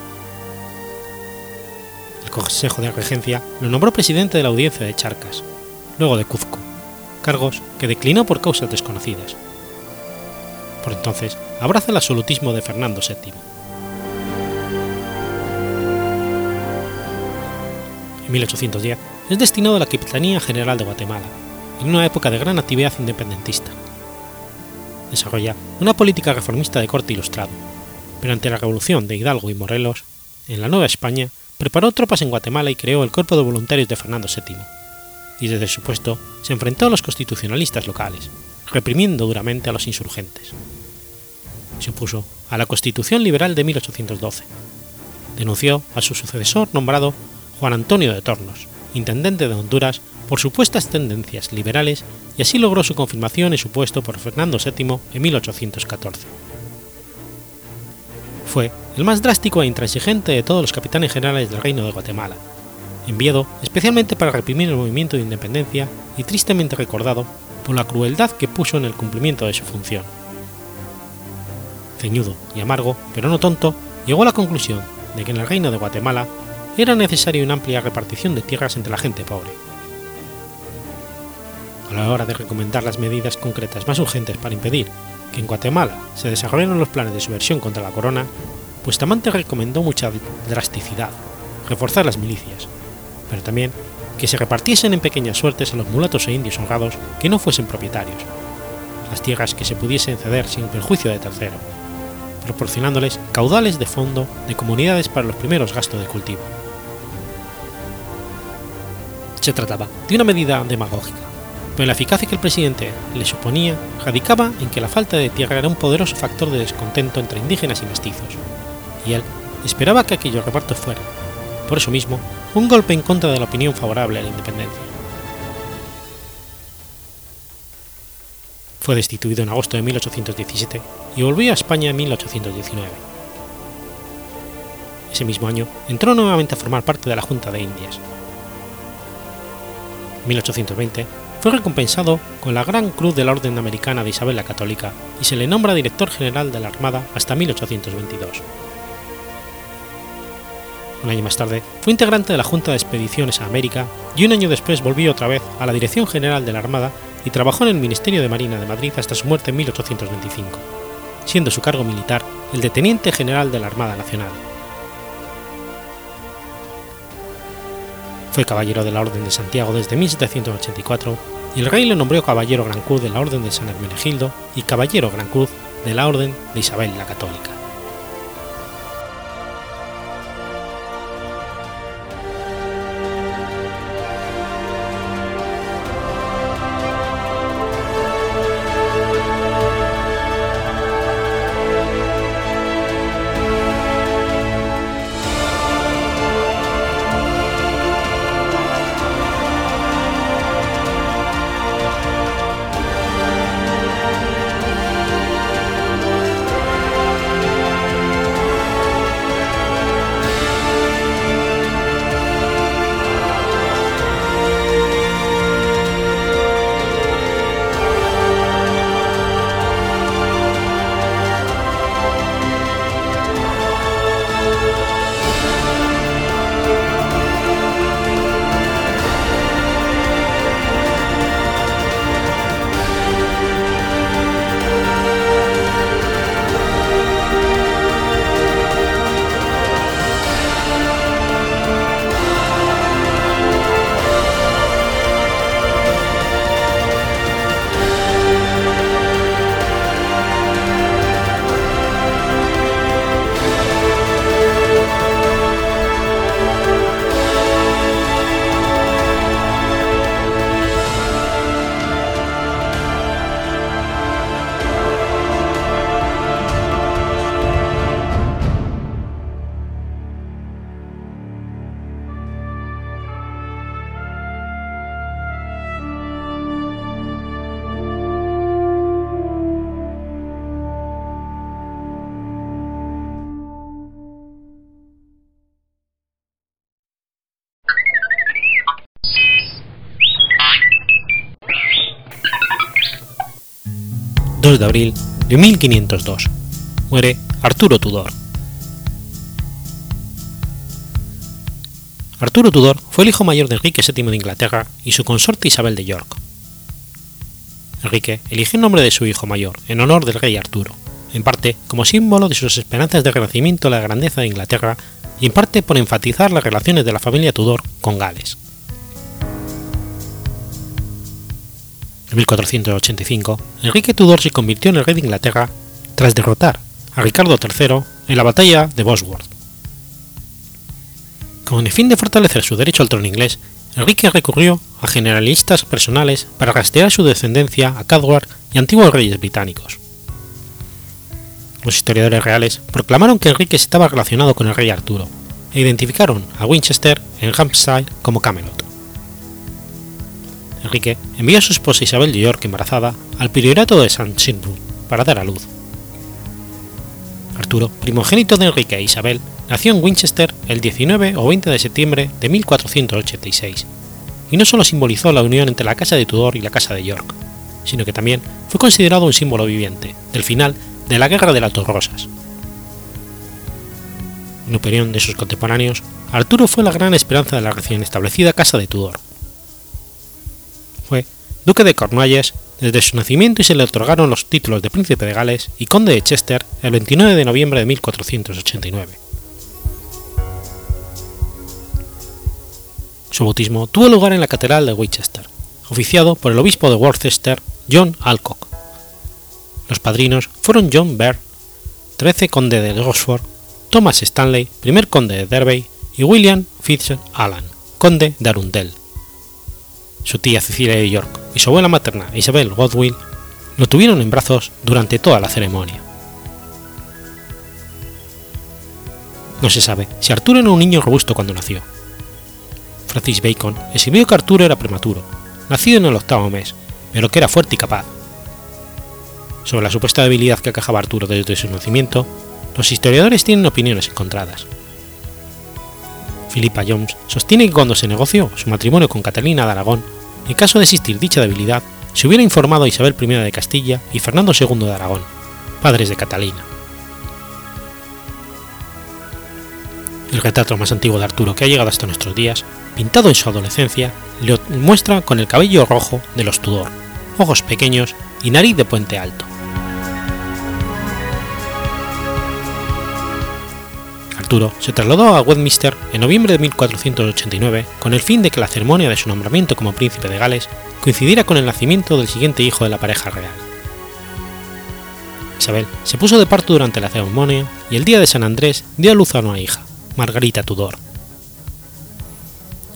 El Consejo de Regencia lo nombró presidente de la Audiencia de Charcas, luego de Cuzco, cargos que declinó por causas desconocidas. Por entonces abraza el absolutismo de Fernando VII. En 1810 es destinado a la Capitanía General de Guatemala, en una época de gran actividad independentista. Desarrolla una política reformista de corte ilustrado, pero ante la revolución de Hidalgo y Morelos, en la Nueva España, preparó tropas en Guatemala y creó el Cuerpo de Voluntarios de Fernando VII, y desde su puesto se enfrentó a los constitucionalistas locales, reprimiendo duramente a los insurgentes. Se opuso a la Constitución Liberal de 1812. Denunció a su sucesor nombrado Juan Antonio de Tornos, intendente de Honduras, por supuestas tendencias liberales y así logró su confirmación en su puesto por Fernando VII en 1814. Fue el más drástico e intransigente de todos los capitanes generales del Reino de Guatemala, enviado especialmente para reprimir el movimiento de independencia y tristemente recordado por la crueldad que puso en el cumplimiento de su función. Ceñudo y amargo, pero no tonto, llegó a la conclusión de que en el Reino de Guatemala era necesaria una amplia repartición de tierras entre la gente pobre. A la hora de recomendar las medidas concretas más urgentes para impedir que en Guatemala se desarrollaran los planes de subversión contra la corona, Bustamante recomendó mucha drasticidad, reforzar las milicias, pero también que se repartiesen en pequeñas suertes a los mulatos e indios honrados que no fuesen propietarios, las tierras que se pudiesen ceder sin perjuicio de tercero, proporcionándoles caudales de fondo de comunidades para los primeros gastos de cultivo. Se trataba de una medida demagógica, pero la eficacia que el presidente le suponía radicaba en que la falta de tierra era un poderoso factor de descontento entre indígenas y mestizos, y él esperaba que aquellos repartos fueran, por eso mismo, un golpe en contra de la opinión favorable a la independencia. Fue destituido en agosto de 1817 y volvió a España en 1819. Ese mismo año entró nuevamente a formar parte de la Junta de Indias. En 1820 fue recompensado con la Gran Cruz de la Orden Americana de Isabel la Católica y se le nombra director general de la Armada hasta 1822. Un año más tarde fue integrante de la Junta de Expediciones a América y un año después volvió otra vez a la Dirección General de la Armada y trabajó en el Ministerio de Marina de Madrid hasta su muerte en 1825, siendo su cargo militar el de Teniente General de la Armada Nacional. Fue caballero de la Orden de Santiago desde 1784 y el rey le nombró caballero Gran Cruz de la Orden de San Hermenegildo y caballero Gran Cruz de la Orden de Isabel la Católica. De abril de 1502. Muere Arturo Tudor. Arturo Tudor fue el hijo mayor de Enrique VII de Inglaterra y su consorte Isabel de York. Enrique eligió el nombre de su hijo mayor en honor del rey Arturo, en parte como símbolo de sus esperanzas de renacimiento a la grandeza de Inglaterra y en parte por enfatizar las relaciones de la familia Tudor con Gales. En 1485, Enrique Tudor se convirtió en el rey de Inglaterra tras derrotar a Ricardo III en la batalla de Bosworth. Con el fin de fortalecer su derecho al trono inglés, Enrique recurrió a generalistas personales para rastrear su descendencia a Cadwar y antiguos reyes británicos. Los historiadores reales proclamaron que Enrique estaba relacionado con el rey Arturo e identificaron a Winchester en Hampshire como Camelot. Enrique envió a su esposa Isabel de York embarazada al priorato de St. Sigmund para dar a luz. Arturo, primogénito de Enrique e Isabel, nació en Winchester el 19 o 20 de septiembre de 1486, y no solo simbolizó la unión entre la casa de Tudor y la casa de York, sino que también fue considerado un símbolo viviente del final de la Guerra de las Dos Rosas. En opinión de sus contemporáneos, Arturo fue la gran esperanza de la recién establecida casa de Tudor. Duque de Cornualles desde su nacimiento y se le otorgaron los títulos de príncipe de Gales y conde de Chester el 29 de noviembre de 1489. Su bautismo tuvo lugar en la Catedral de Winchester, oficiado por el obispo de Worcester, John Alcock. Los padrinos fueron John Baird, 13 conde de Gosford, Thomas Stanley, primer conde de Derby, y William Fitz Allan, conde de Arundel. Su tía Cecilia de York y su abuela materna Isabel Godwill lo tuvieron en brazos durante toda la ceremonia. No se sabe si Arturo era un niño robusto cuando nació, Francis Bacon escribió que Arturo era prematuro, nacido en el octavo mes, pero que era fuerte y capaz. Sobre la supuesta debilidad que acajaba Arturo desde su nacimiento, los historiadores tienen opiniones encontradas. Philippa Jones sostiene que cuando se negoció su matrimonio con Catalina de Aragón, en caso de existir dicha debilidad, se hubiera informado a Isabel I de Castilla y Fernando II de Aragón, padres de Catalina. El retrato más antiguo de Arturo que ha llegado hasta nuestros días pintado en su adolescencia, le muestra con el cabello rojo de los Tudor, ojos pequeños y nariz de puente alto. Arturo se trasladó a Westminster en noviembre de 1489 con el fin de que la ceremonia de su nombramiento como príncipe de Gales coincidiera con el nacimiento del siguiente hijo de la pareja real. Isabel se puso de parto durante la ceremonia y el día de San Andrés dio a luz a una hija, Margarita Tudor.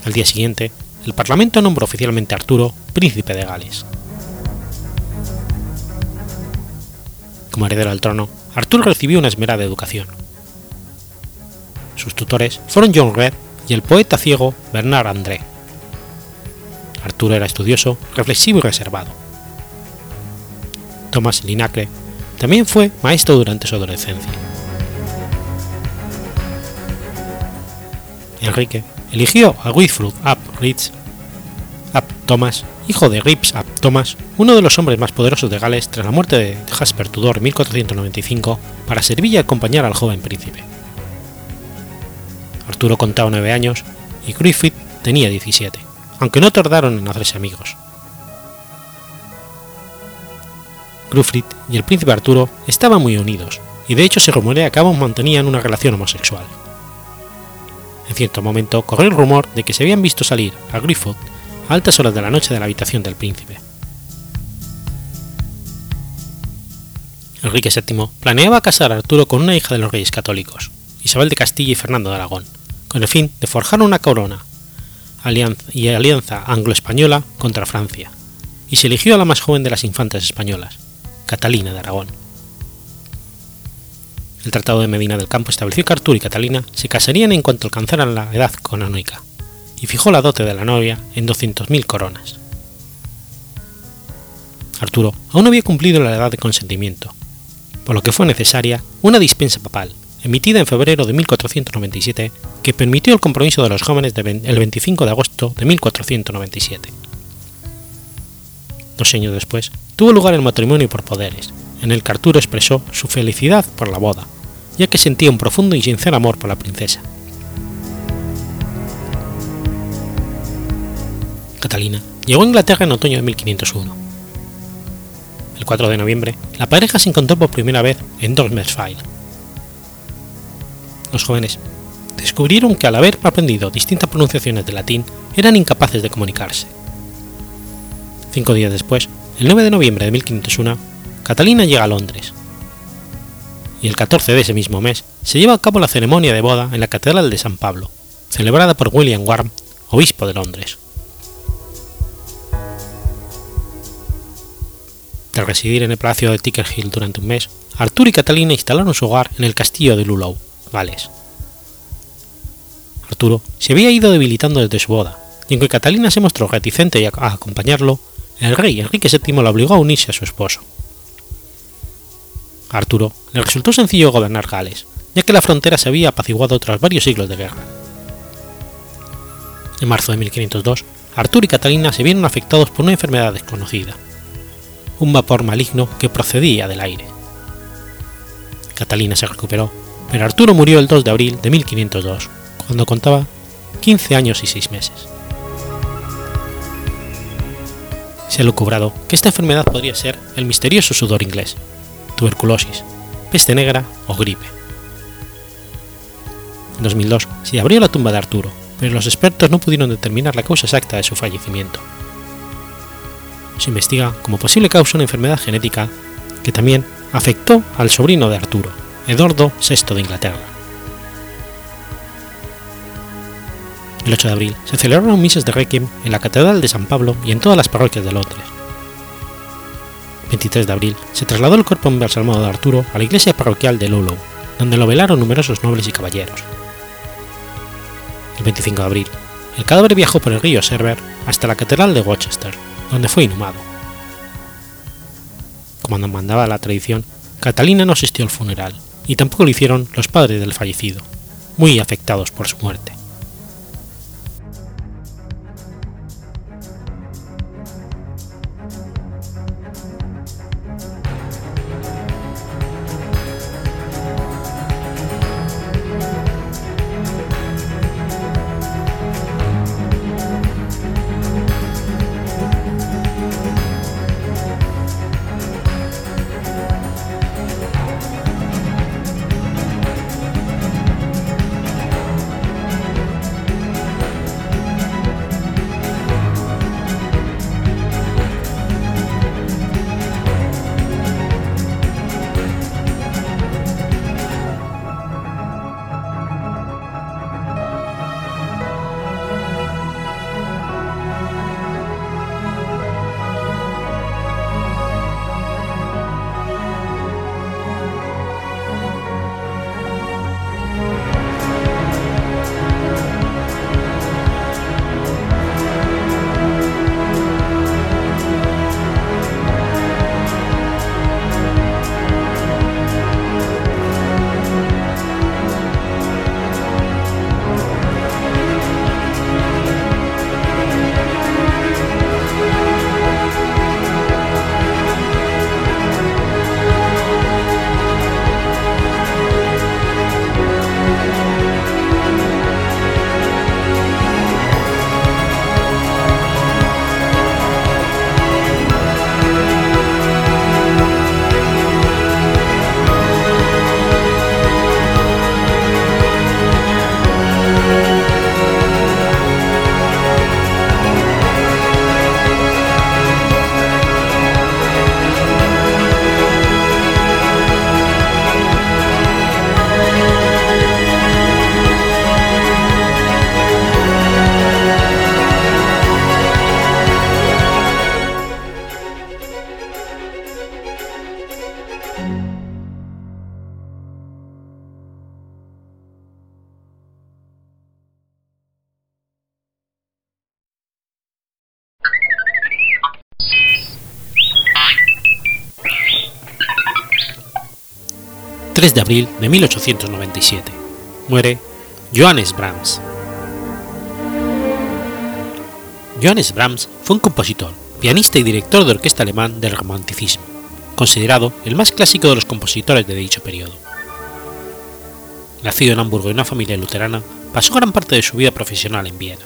Al día siguiente, el Parlamento nombró oficialmente a Arturo príncipe de Gales. Como heredero al trono, Arturo recibió una esmerada educación. Sus tutores fueron John Red y el poeta ciego Bernard André. Arturo era estudioso, reflexivo y reservado. Thomas Linacre también fue maestro durante su adolescencia. Enrique eligió a Wilfrid ap Rich ap Thomas, hijo de Rips ap Thomas, uno de los hombres más poderosos de Gales tras la muerte de Jasper Tudor en 1495, para servir y acompañar al joven príncipe. Arturo contaba nueve años y Griffith tenía 17, aunque no tardaron en hacerse amigos. Griffith y el príncipe Arturo estaban muy unidos, y de hecho se rumorea que ambos mantenían una relación homosexual. En cierto momento corrió el rumor de que se habían visto salir a Griffith a altas horas de la noche de la habitación del príncipe. Enrique VII planeaba casar a Arturo con una hija de los reyes católicos, Isabel de Castilla y Fernando de Aragón, con el fin de forjar una corona y alianza anglo-española contra Francia, y se eligió a la más joven de las infantas españolas, Catalina de Aragón. El Tratado de Medina del Campo estableció que Arturo y Catalina se casarían en cuanto alcanzaran la edad canónica, y fijó la dote de la novia en 200.000 coronas. Arturo aún no había cumplido la edad de consentimiento, por lo que fue necesaria una dispensa papal, emitida en febrero de 1497, que permitió el compromiso de los jóvenes el 25 de agosto de 1497. Dos años después, tuvo lugar el matrimonio por poderes, en el que Arturo expresó su felicidad por la boda, ya que sentía un profundo y sincero amor por la princesa. Catalina llegó a Inglaterra en otoño de 1501. El 4 de noviembre, la pareja se encontró por primera vez en Dormersfeld. Los jóvenes descubrieron que al haber aprendido distintas pronunciaciones de latín eran incapaces de comunicarse. Cinco días después, el 9 de noviembre de 1501, Catalina llega a Londres. Y el 14 de ese mismo mes se lleva a cabo la ceremonia de boda en la Catedral de San Pablo, celebrada por William Warm, obispo de Londres. Tras residir en el palacio de Ticker Hill durante un mes, Arturo y Catalina instalaron su hogar en el castillo de Lulow, Gales. Arturo se había ido debilitando desde su boda, y aunque Catalina se mostró reticente a acompañarlo, el rey Enrique VII la obligó a unirse a su esposo. A Arturo le resultó sencillo gobernar Gales, ya que la frontera se había apaciguado tras varios siglos de guerra. En marzo de 1502, Arturo y Catalina se vieron afectados por una enfermedad desconocida, un vapor maligno que procedía del aire. Catalina se recuperó, pero Arturo murió el 2 de abril de 1502, cuando contaba 15 años y 6 meses. Se ha lucubrado que esta enfermedad podría ser el misterioso sudor inglés, tuberculosis, peste negra o gripe. En 2002 se abrió la tumba de Arturo, pero los expertos no pudieron determinar la causa exacta de su fallecimiento se investiga como posible causa una enfermedad genética que también afectó al sobrino de Arturo, Eduardo VI de Inglaterra. El 8 de abril se celebraron misas de Requiem en la Catedral de San Pablo y en todas las parroquias de Londres. El 23 de abril se trasladó el cuerpo embalsamado de Arturo a la iglesia parroquial de Lulow, donde lo velaron numerosos nobles y caballeros. El 25 de abril, el cadáver viajó por el río Server hasta la Catedral de Rochester, donde fue inhumado. Como nos mandaba la tradición, Catalina no asistió al funeral, y tampoco lo hicieron los padres del fallecido, muy afectados por su muerte. 3 de abril de 1897. Muere Johannes Brahms. Johannes Brahms fue un compositor, pianista y director de orquesta alemán del romanticismo, considerado el más clásico de los compositores de dicho periodo. Nacido en Hamburgo en una familia luterana, pasó gran parte de su vida profesional en Viena.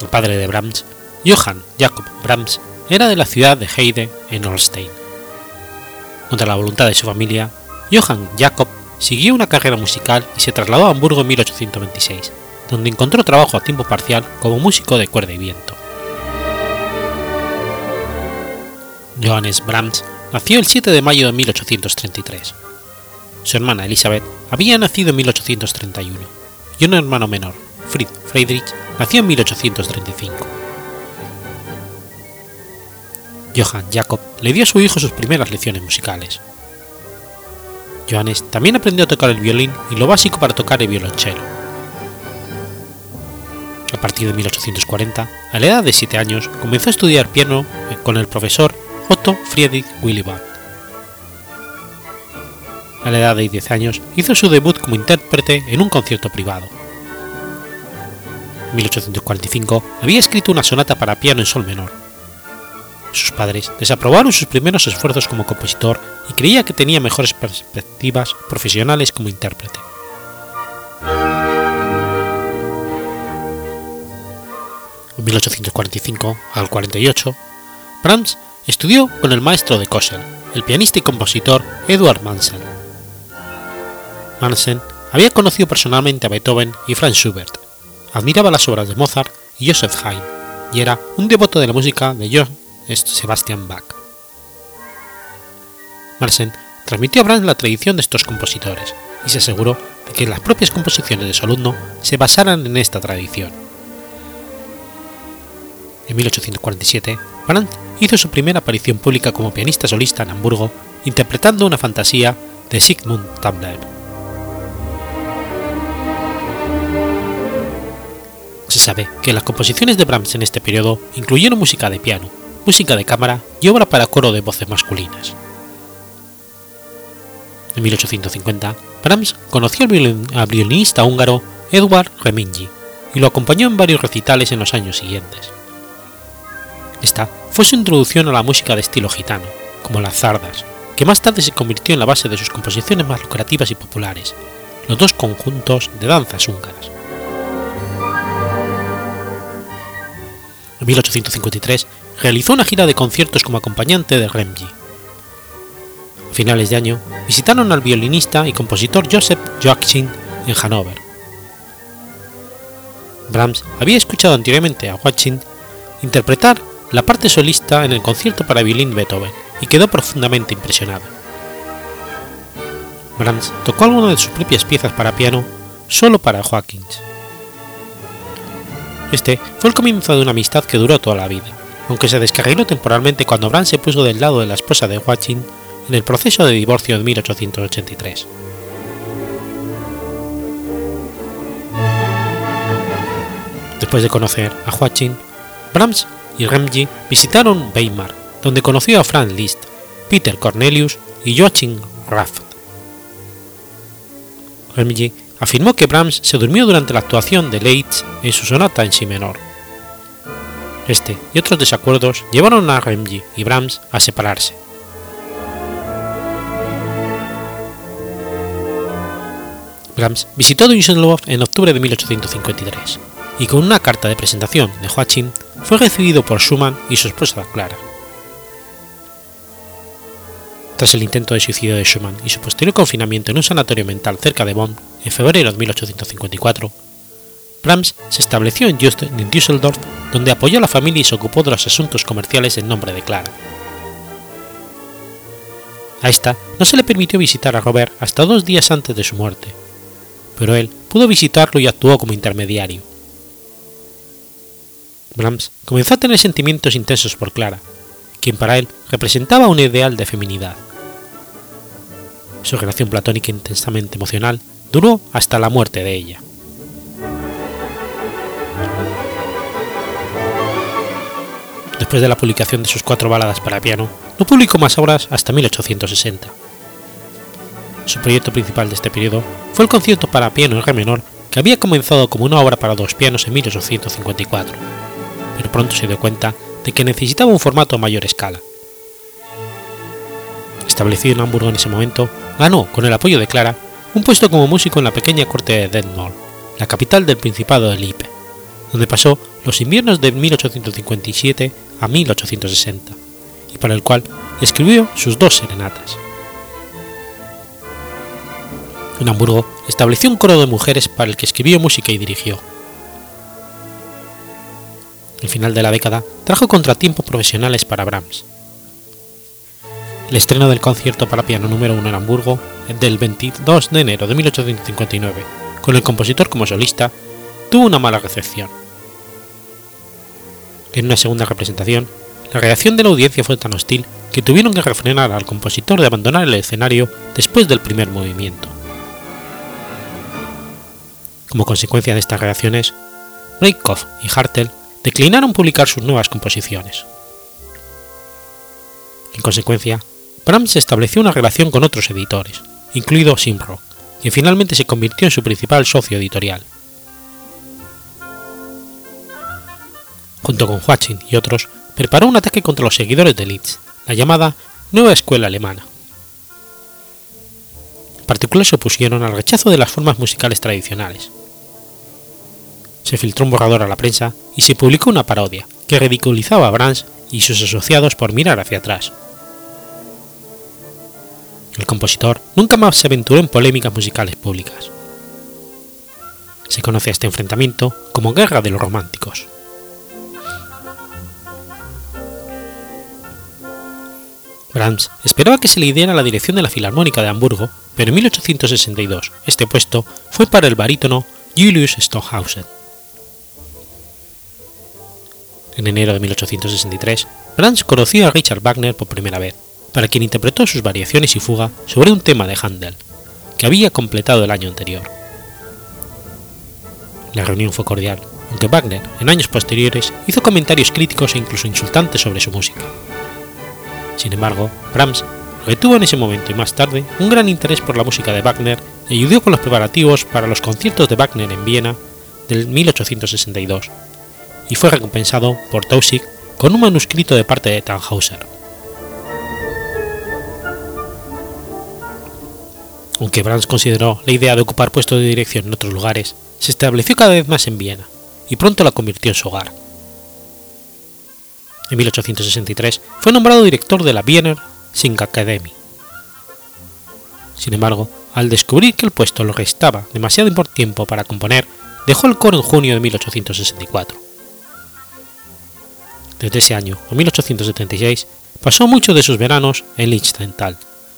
El padre de Brahms, Johann Jakob Brahms, era de la ciudad de Heide en Holstein. Contra la voluntad de su familia, Johann Jakob siguió una carrera musical y se trasladó a Hamburgo en 1826, donde encontró trabajo a tiempo parcial como músico de cuerda y viento. Johannes Brahms nació el 7 de mayo de 1833. Su hermana Elizabeth había nacido en 1831 y un hermano menor, Fritz Friedrich, nació en 1835. Johann Jakob le dio a su hijo sus primeras lecciones musicales. Johannes también aprendió a tocar el violín y lo básico para tocar el violonchelo. A partir de 1840, a la edad de 7 años, comenzó a estudiar piano con el profesor Otto Friedrich Willibald. A la edad de 10 años, hizo su debut como intérprete en un concierto privado. En 1845 había escrito una sonata para piano en sol menor. Sus padres desaprobaron sus primeros esfuerzos como compositor y creía que tenía mejores perspectivas profesionales como intérprete. En 1845 al 48, Brahms estudió con el maestro de Kossel, el pianista y compositor Eduard Mansen. Mansen había conocido personalmente a Beethoven y Franz Schubert, admiraba las obras de Mozart y Joseph Haydn, y era un devoto de la música de Johann Sebastian Bach. Mansen transmitió a Brahms la tradición de estos compositores y se aseguró de que las propias composiciones de su alumno se basaran en esta tradición. En 1847, Brahms hizo su primera aparición pública como pianista solista en Hamburgo, interpretando una fantasía de Sigmund Tannhäuser. Se sabe que las composiciones de Brahms en este periodo incluyeron música de piano, música de cámara y obra para coro de voces masculinas. En 1850, Brahms conoció al violinista húngaro Edward Remingi y lo acompañó en varios recitales en los años siguientes. Esta fue su introducción a la música de estilo gitano, como las zardas, que más tarde se convirtió en la base de sus composiciones más lucrativas y populares, los dos conjuntos de danzas húngaras. En 1853 realizó una gira de conciertos como acompañante de Remgi. A finales de año visitaron al violinista y compositor Joseph Joachim en Hannover. Brahms había escuchado anteriormente a Joachim interpretar la parte solista en el concierto para violín Beethoven y quedó profundamente impresionado. Brahms tocó algunas de sus propias piezas para piano solo para Joachim. Este fue el comienzo de una amistad que duró toda la vida, aunque se descarriló temporalmente cuando Brahms se puso del lado de la esposa de Joachim en el proceso de divorcio de 1883. Después de conocer a Joachim, Brahms y Remgi visitaron Weimar, donde conoció a Franz Liszt, Peter Cornelius y Joachim Raft. Remgi afirmó que Brahms se durmió durante la actuación de Leitz en su sonata en si menor. Este y otros desacuerdos llevaron a Remgi y Brahms a separarse. Brahms visitó Düsseldorf en octubre de 1853 y con una carta de presentación de Joachim fue recibido por Schumann y su esposa Clara. Tras el intento de suicidio de Schumann y su posterior confinamiento en un sanatorio mental cerca de Bonn en febrero de 1854, Brahms se estableció en Düsseldorf, donde apoyó a la familia y se ocupó de los asuntos comerciales en nombre de Clara. A esta no se le permitió visitar a Robert hasta dos días antes de su muerte, pero él pudo visitarlo y actuó como intermediario. Brahms comenzó a tener sentimientos intensos por Clara, quien para él representaba un ideal de feminidad. Su relación platónica intensamente emocional duró hasta la muerte de ella. Después de la publicación de sus cuatro baladas para piano, no publicó más obras hasta 1860. Su proyecto principal de este periodo fue el concierto para piano en re menor que había comenzado como una obra para dos pianos en 1854 pero pronto se dio cuenta de que necesitaba un formato a mayor escala. Establecido en Hamburgo en ese momento, ganó, con el apoyo de Clara, un puesto como músico en la pequeña corte de Detmold, la capital del Principado de Lippe, donde pasó los inviernos de 1857 a 1860, y para el cual escribió sus dos serenatas. En Hamburgo estableció un coro de mujeres para el que escribió música y dirigió. El final de la década trajo contratiempos profesionales para Brahms. El estreno del concierto para piano número 1 en Hamburgo, del 22 de enero de 1859, con el compositor como solista, tuvo una mala recepción. En una segunda representación, la reacción de la audiencia fue tan hostil que tuvieron que refrenar al compositor de abandonar el escenario después del primer movimiento. Como consecuencia de estas reacciones, Breitkopf y Hartel declinaron publicar sus nuevas composiciones. En consecuencia, Brahms estableció una relación con otros editores, incluido Simrock, quien finalmente se convirtió en su principal socio editorial. Junto con Joachim y otros, preparó un ataque contra los seguidores de Liszt, la llamada Nueva Escuela Alemana. En particular se opusieron al rechazo de las formas musicales tradicionales. Se filtró un borrador a la prensa y se publicó una parodia que ridiculizaba a Brahms y sus asociados por mirar hacia atrás. El compositor nunca más se aventuró en polémicas musicales públicas. Se conoce a este enfrentamiento como Guerra de los Románticos. Brahms esperaba que se le diera la dirección de la Filarmónica de Hamburgo, pero en 1862 este puesto fue para el barítono Julius Stockhausen. En enero de 1863, Brahms conoció a Richard Wagner por primera vez, para quien interpretó sus variaciones y fuga sobre un tema de Handel, que había completado el año anterior. La reunión fue cordial, aunque Wagner, en años posteriores, hizo comentarios críticos e incluso insultantes sobre su música. Sin embargo, Brahms retuvo en ese momento y más tarde un gran interés por la música de Wagner y ayudó con los preparativos para los conciertos de Wagner en Viena del 1862, y fue recompensado por Tausig con un manuscrito de parte de Tannhauser. Aunque Brahms consideró la idea de ocupar puestos de dirección en otros lugares, se estableció cada vez más en Viena, y pronto la convirtió en su hogar. En 1863 fue nombrado director de la Wiener Singakademie. Sin embargo, al descubrir que el puesto lo restaba demasiado tiempo para componer, dejó el coro en junio de 1864. Desde ese año a 1876 pasó muchos de sus veranos en Liechtental,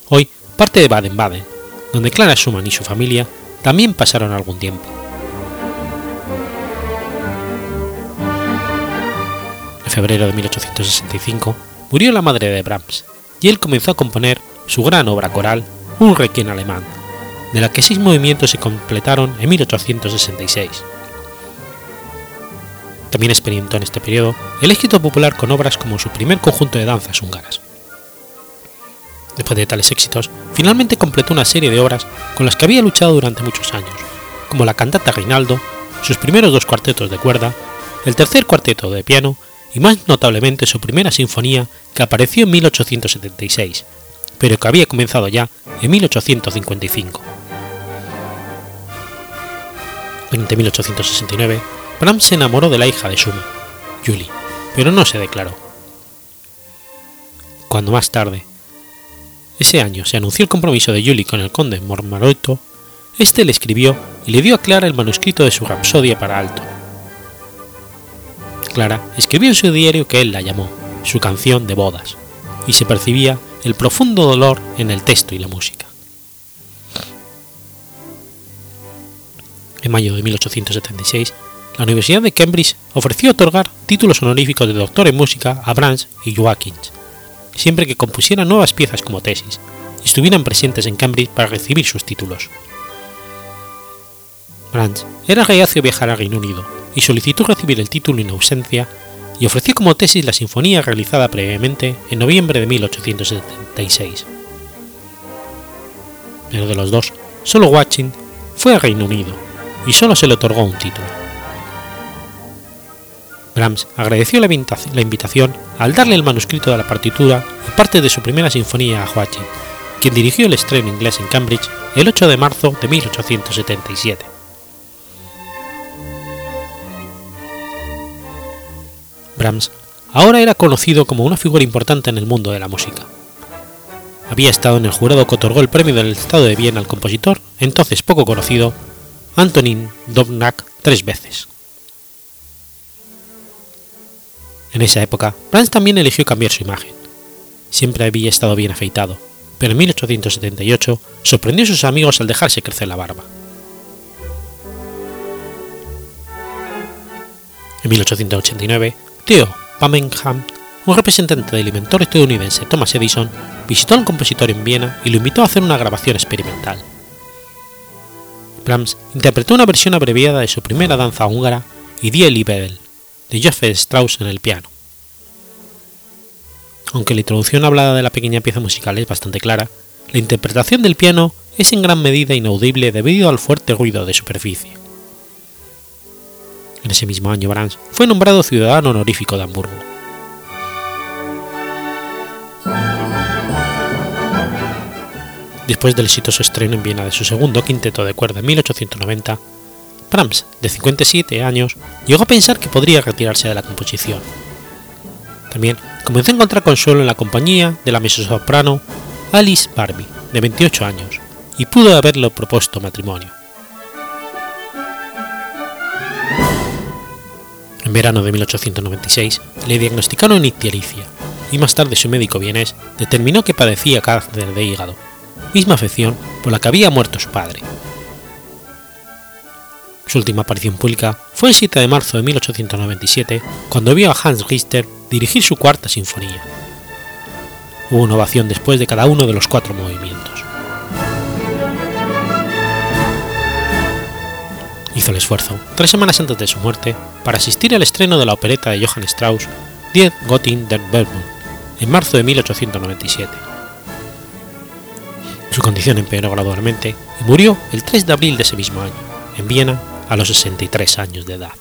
hoy parte de Baden-Baden, donde Clara Schumann y su familia también pasaron algún tiempo. Febrero de 1865 murió la madre de Brahms y él comenzó a componer su gran obra coral, Un requiem alemán, de la que seis movimientos se completaron en 1866. También experimentó en este periodo el éxito popular con obras como su primer conjunto de danzas húngaras. Después de tales éxitos, finalmente completó una serie de obras con las que había luchado durante muchos años, como la cantata Reinaldo, sus primeros dos cuartetos de cuerda, el tercer cuarteto de piano y más notablemente su primera sinfonía que apareció en 1876, pero que había comenzado ya en 1855. En 1869, Brahms se enamoró de la hija de Schumann, Julie, pero no se declaró. Cuando más tarde, ese año, se anunció el compromiso de Julie con el conde Mormaroto, este le escribió y le dio a Clara el manuscrito de su Rapsodia para alto, Clara escribió en su diario que él la llamó su canción de bodas, y se percibía el profundo dolor en el texto y la música. En mayo de 1876, la Universidad de Cambridge ofreció otorgar títulos honoríficos de doctor en música a Brahms y Joachins, siempre que compusieran nuevas piezas como tesis y estuvieran presentes en Cambridge para recibir sus títulos. Brahms era reacio viajar a Reino Unido y solicitó recibir el título en ausencia y ofreció como tesis la sinfonía realizada previamente en noviembre de 1876. Pero de los dos, solo Watching fue a Reino Unido y solo se le otorgó un título. Brahms agradeció la invitación al darle el manuscrito de la partitura y parte de su primera sinfonía a Joachim, quien dirigió el estreno inglés en Cambridge el 8 de marzo de 1877. Brahms ahora era conocido como una figura importante en el mundo de la música. Había estado en el jurado que otorgó el premio del Estado de Viena al compositor, entonces poco conocido, Antonin Dvořák tres veces. En esa época, Brahms también eligió cambiar su imagen. Siempre había estado bien afeitado, pero en 1878 sorprendió a sus amigos al dejarse crecer la barba. En 1889, Theo Pamenham, un representante del inventor estadounidense Thomas Edison, visitó al compositor en Viena y lo invitó a hacer una grabación experimental. Brahms interpretó una versión abreviada de su primera danza húngara, Die Liebel, de Joseph Strauss en el piano. Aunque la introducción hablada de la pequeña pieza musical es bastante clara, la interpretación del piano es en gran medida inaudible debido al fuerte ruido de superficie. En ese mismo año Brahms fue nombrado ciudadano honorífico de Hamburgo. Después del exitoso estreno en Viena de su segundo quinteto de cuerda en 1890, Brahms, de 57 años, llegó a pensar que podría retirarse de la composición. También comenzó a encontrar consuelo en la compañía de la mezzosoprano Alice Barbie, de 28 años, y pudo haberle propuesto matrimonio. En verano de 1896 le diagnosticaron ictericia y más tarde su médico vienés determinó que padecía cáncer de hígado, misma afección por la que había muerto su padre. Su última aparición pública fue el 7 de marzo de 1897, cuando vio a Hans Richter dirigir su cuarta sinfonía. Hubo una ovación después de cada uno de los cuatro movimientos. El esfuerzo, tres semanas antes de su muerte, para asistir al estreno de la opereta de Johann Strauss, Die Göttin der Wehrmacht, en marzo de 1897. Su condición empeoró gradualmente y murió el 3 de abril de ese mismo año, en Viena, a los 63 años de edad.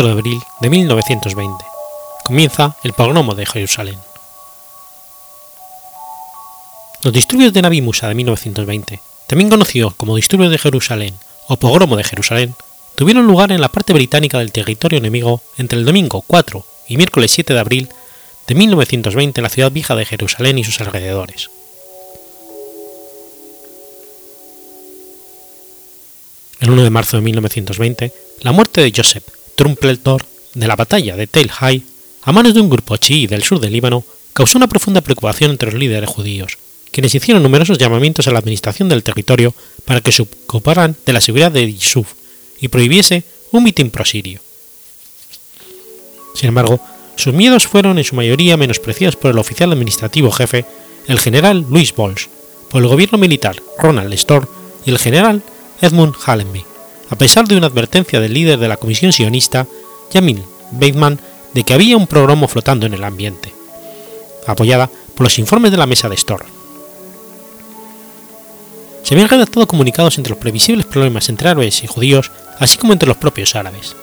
4 de abril de 1920. Comienza el pogromo de Jerusalén. Los disturbios de Nabi Musa de 1920, también conocidos como disturbios de Jerusalén o pogromo de Jerusalén, tuvieron lugar en la parte británica del territorio enemigo entre el domingo 4 y miércoles 7 de abril de 1920 en la ciudad vieja de Jerusalén y sus alrededores. El 1 de marzo de 1920, la muerte de Joseph Trumpletor de la batalla de Tel Hai a manos de un grupo chií del sur del Líbano causó una profunda preocupación entre los líderes judíos, quienes hicieron numerosos llamamientos a la administración del territorio para que se ocuparan de la seguridad de Yusuf y prohibiese un mitin prosirio. Sin embargo, sus miedos fueron en su mayoría menospreciados por el oficial administrativo jefe, el general Louis Bols, por el gobierno militar Ronald Storr y el general Edmund Hallenby, a pesar de una advertencia del líder de la comisión sionista, Jamil Bateman, de que había un programa flotando en el ambiente. apoyada por los informes de la mesa de Storr. Se habían redactado comunicados entre los previsibles problemas entre árabes y judíos, así como entre los propios árabes.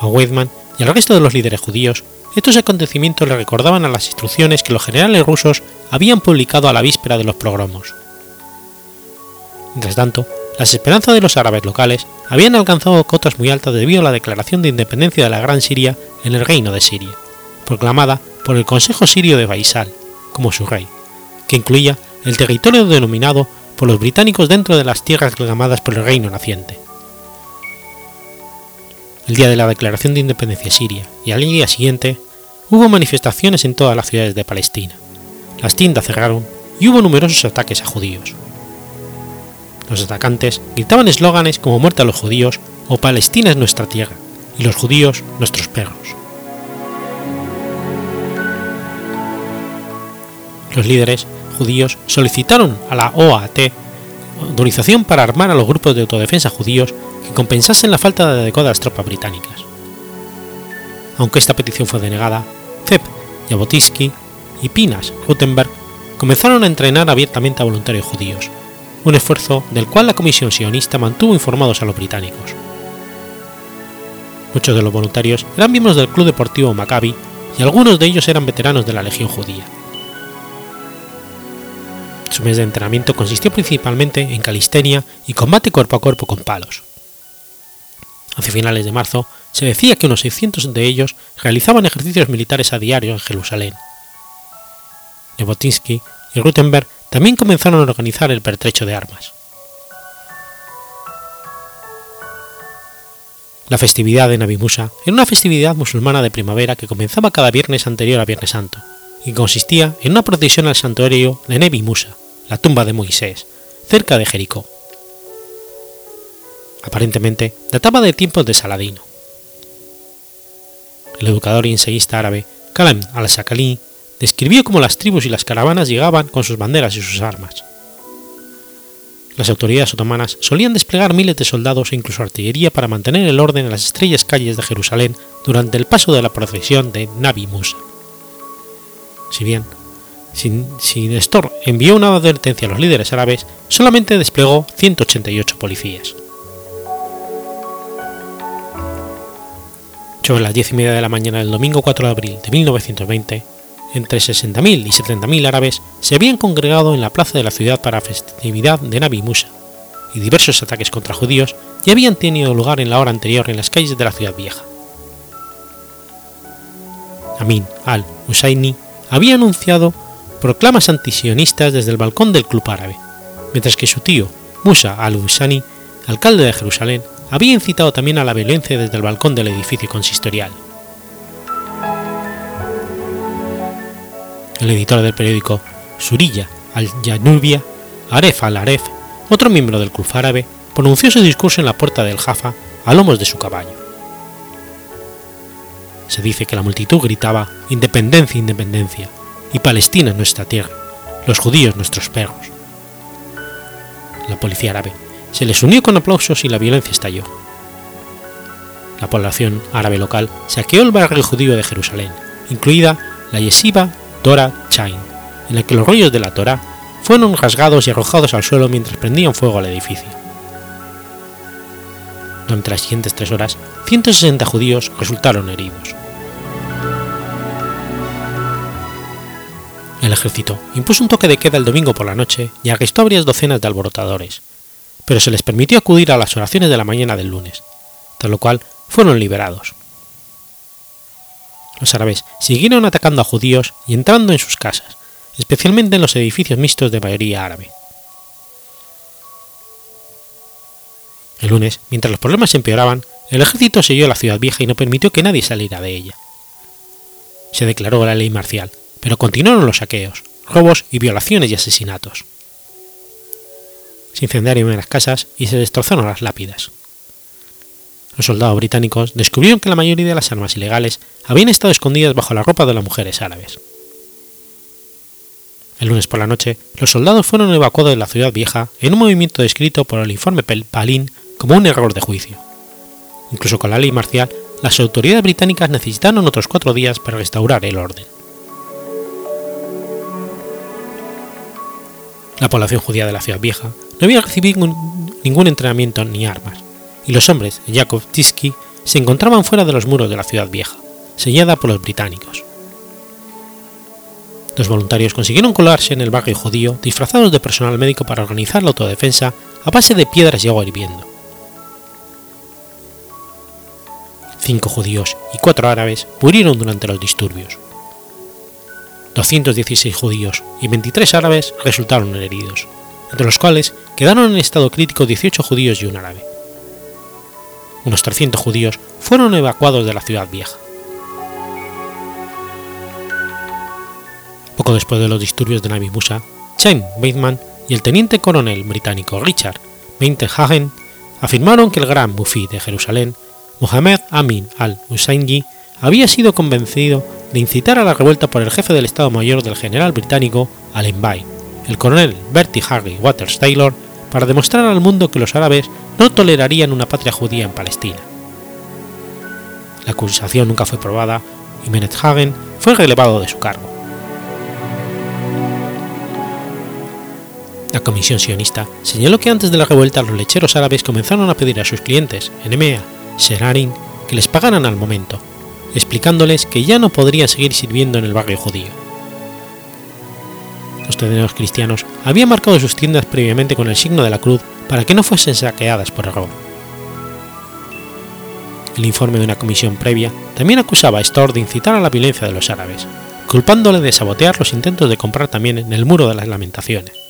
A Weidman y al resto de los líderes judíos, estos acontecimientos le recordaban a las instrucciones que los generales rusos habían publicado a la víspera de los progromos. Mientras tanto, las esperanzas de los árabes locales habían alcanzado cotas muy altas debido a la declaración de independencia de la Gran Siria en el Reino de Siria, proclamada por el Consejo Sirio de Faisal como su rey, que incluía el territorio denominado por los británicos dentro de las tierras reclamadas por el reino naciente. El día de la declaración de independencia siria y al día siguiente hubo manifestaciones en todas las ciudades de Palestina, las tiendas cerraron y hubo numerosos ataques a judíos. Los atacantes gritaban eslóganes como muerte a los judíos o Palestina es nuestra tierra y los judíos nuestros perros. Los líderes judíos solicitaron a la OAT autorización para armar a los grupos de autodefensa judíos que compensasen la falta de adecuadas tropas británicas. Aunque esta petición fue denegada, Zepp, Jabotinsky y Pinas Rutenberg comenzaron a entrenar abiertamente a voluntarios judíos, un esfuerzo del cual la Comisión sionista mantuvo informados a los británicos. Muchos de los voluntarios eran miembros del Club Deportivo Maccabi y algunos de ellos eran veteranos de la Legión Judía. Su mes de entrenamiento consistió principalmente en calistenia y combate cuerpo a cuerpo con palos. Hacia finales de marzo, se decía que unos 600 de ellos realizaban ejercicios militares a diario en Jerusalén. Jabotinsky y Rutenberg también comenzaron a organizar el pertrecho de armas. La festividad de Nabi Musa era una festividad musulmana de primavera que comenzaba cada viernes anterior a Viernes Santo y consistía en una procesión al santuario de Nebi Musa, la tumba de Moisés, cerca de Jericó. Aparentemente databa de tiempos de Saladino. El educador y ensayista árabe Kalam al-Sakali describió cómo las tribus y las caravanas llegaban con sus banderas y sus armas. Las autoridades otomanas solían desplegar miles de soldados e incluso artillería para mantener el orden en las estrellas calles de Jerusalén durante el paso de la procesión de Nabi Musa. Si bien sin, Nestor envió una advertencia a los líderes árabes, solamente desplegó 188 policías. Sobre las 10 y media de la mañana del domingo 4 de abril de 1920, entre 60.000 y 70.000 árabes se habían congregado en la plaza de la ciudad para festividad de Nabi Musa, y diversos ataques contra judíos ya habían tenido lugar en la hora anterior en las calles de la ciudad vieja. Amin al-Husayni había anunciado proclamas antisionistas desde el balcón del club árabe, mientras que su tío, Musa al-Husani, alcalde de Jerusalén, había incitado también a la violencia desde el balcón del edificio consistorial. El editor del periódico Surilla al-Janubia, Aref al-Aref, otro miembro del club árabe, pronunció su discurso en la puerta del Jaffa a lomos de su caballo. Se dice que la multitud gritaba Independencia, independencia, y Palestina es nuestra tierra, los judíos nuestros perros. La policía árabe se les unió con aplausos y la violencia estalló. La población árabe local saqueó el barrio judío de Jerusalén, incluida la yeshiva Torah Chain, en la que los rollos de la Torah fueron rasgados y arrojados al suelo mientras prendían fuego al edificio. Durante las siguientes tres horas, 160 judíos resultaron heridos. El ejército impuso un toque de queda el domingo por la noche y arrestó a varias docenas de alborotadores, pero se les permitió acudir a las oraciones de la mañana del lunes, tras lo cual fueron liberados. Los árabes siguieron atacando a judíos y entrando en sus casas, especialmente en los edificios mixtos de mayoría árabe. El lunes, mientras los problemas empeoraban, el ejército selló la ciudad vieja y no permitió que nadie saliera de ella. Se declaró la ley marcial, pero continuaron los saqueos, robos y violaciones y asesinatos. Se incendiaron las casas y se destrozaron las lápidas. Los soldados británicos descubrieron que la mayoría de las armas ilegales habían estado escondidas bajo la ropa de las mujeres árabes. El lunes por la noche, los soldados fueron evacuados de la ciudad vieja en un movimiento descrito por el informe Palin como un error de juicio. Incluso con la ley marcial, las autoridades británicas necesitaron otros cuatro días para restaurar el orden. La población judía de la ciudad vieja no había recibido ningún entrenamiento ni armas y los hombres de Titsky se encontraban fuera de los muros de la ciudad vieja, sellada por los británicos. Los voluntarios consiguieron colarse en el barrio judío disfrazados de personal médico para organizar la autodefensa a base de piedras y agua hirviendo. Cinco judíos y cuatro árabes murieron durante los disturbios. 216 judíos y 23 árabes resultaron heridos, entre los cuales quedaron en estado crítico 18 judíos y un árabe. Unos 300 judíos fueron evacuados de la ciudad vieja. Poco después de los disturbios de Navi Musa, Chaim Bateman y el teniente coronel británico Richard Hagen afirmaron que el gran mufí de Jerusalén, Mohammed Amin al-Husseini, había sido convencido de incitar a la revuelta por el jefe del Estado Mayor del general británico Allenby, el coronel Bertie Harry Waters Taylor, para demostrar al mundo que los árabes no tolerarían una patria judía en Palestina. La acusación nunca fue probada y Menet Hagen fue relevado de su cargo. La comisión sionista señaló que antes de la revuelta los lecheros árabes comenzaron a pedir a sus clientes, Enemea, Serarin, que les pagaran al momento, explicándoles que ya no podrían seguir sirviendo en el barrio judío. Los tenderos cristianos habían marcado sus tiendas previamente con el signo de la cruz para que no fuesen saqueadas por error. El informe de una comisión previa también acusaba a Storr de incitar a la violencia de los árabes, culpándole de sabotear los intentos de comprar también en el Muro de las Lamentaciones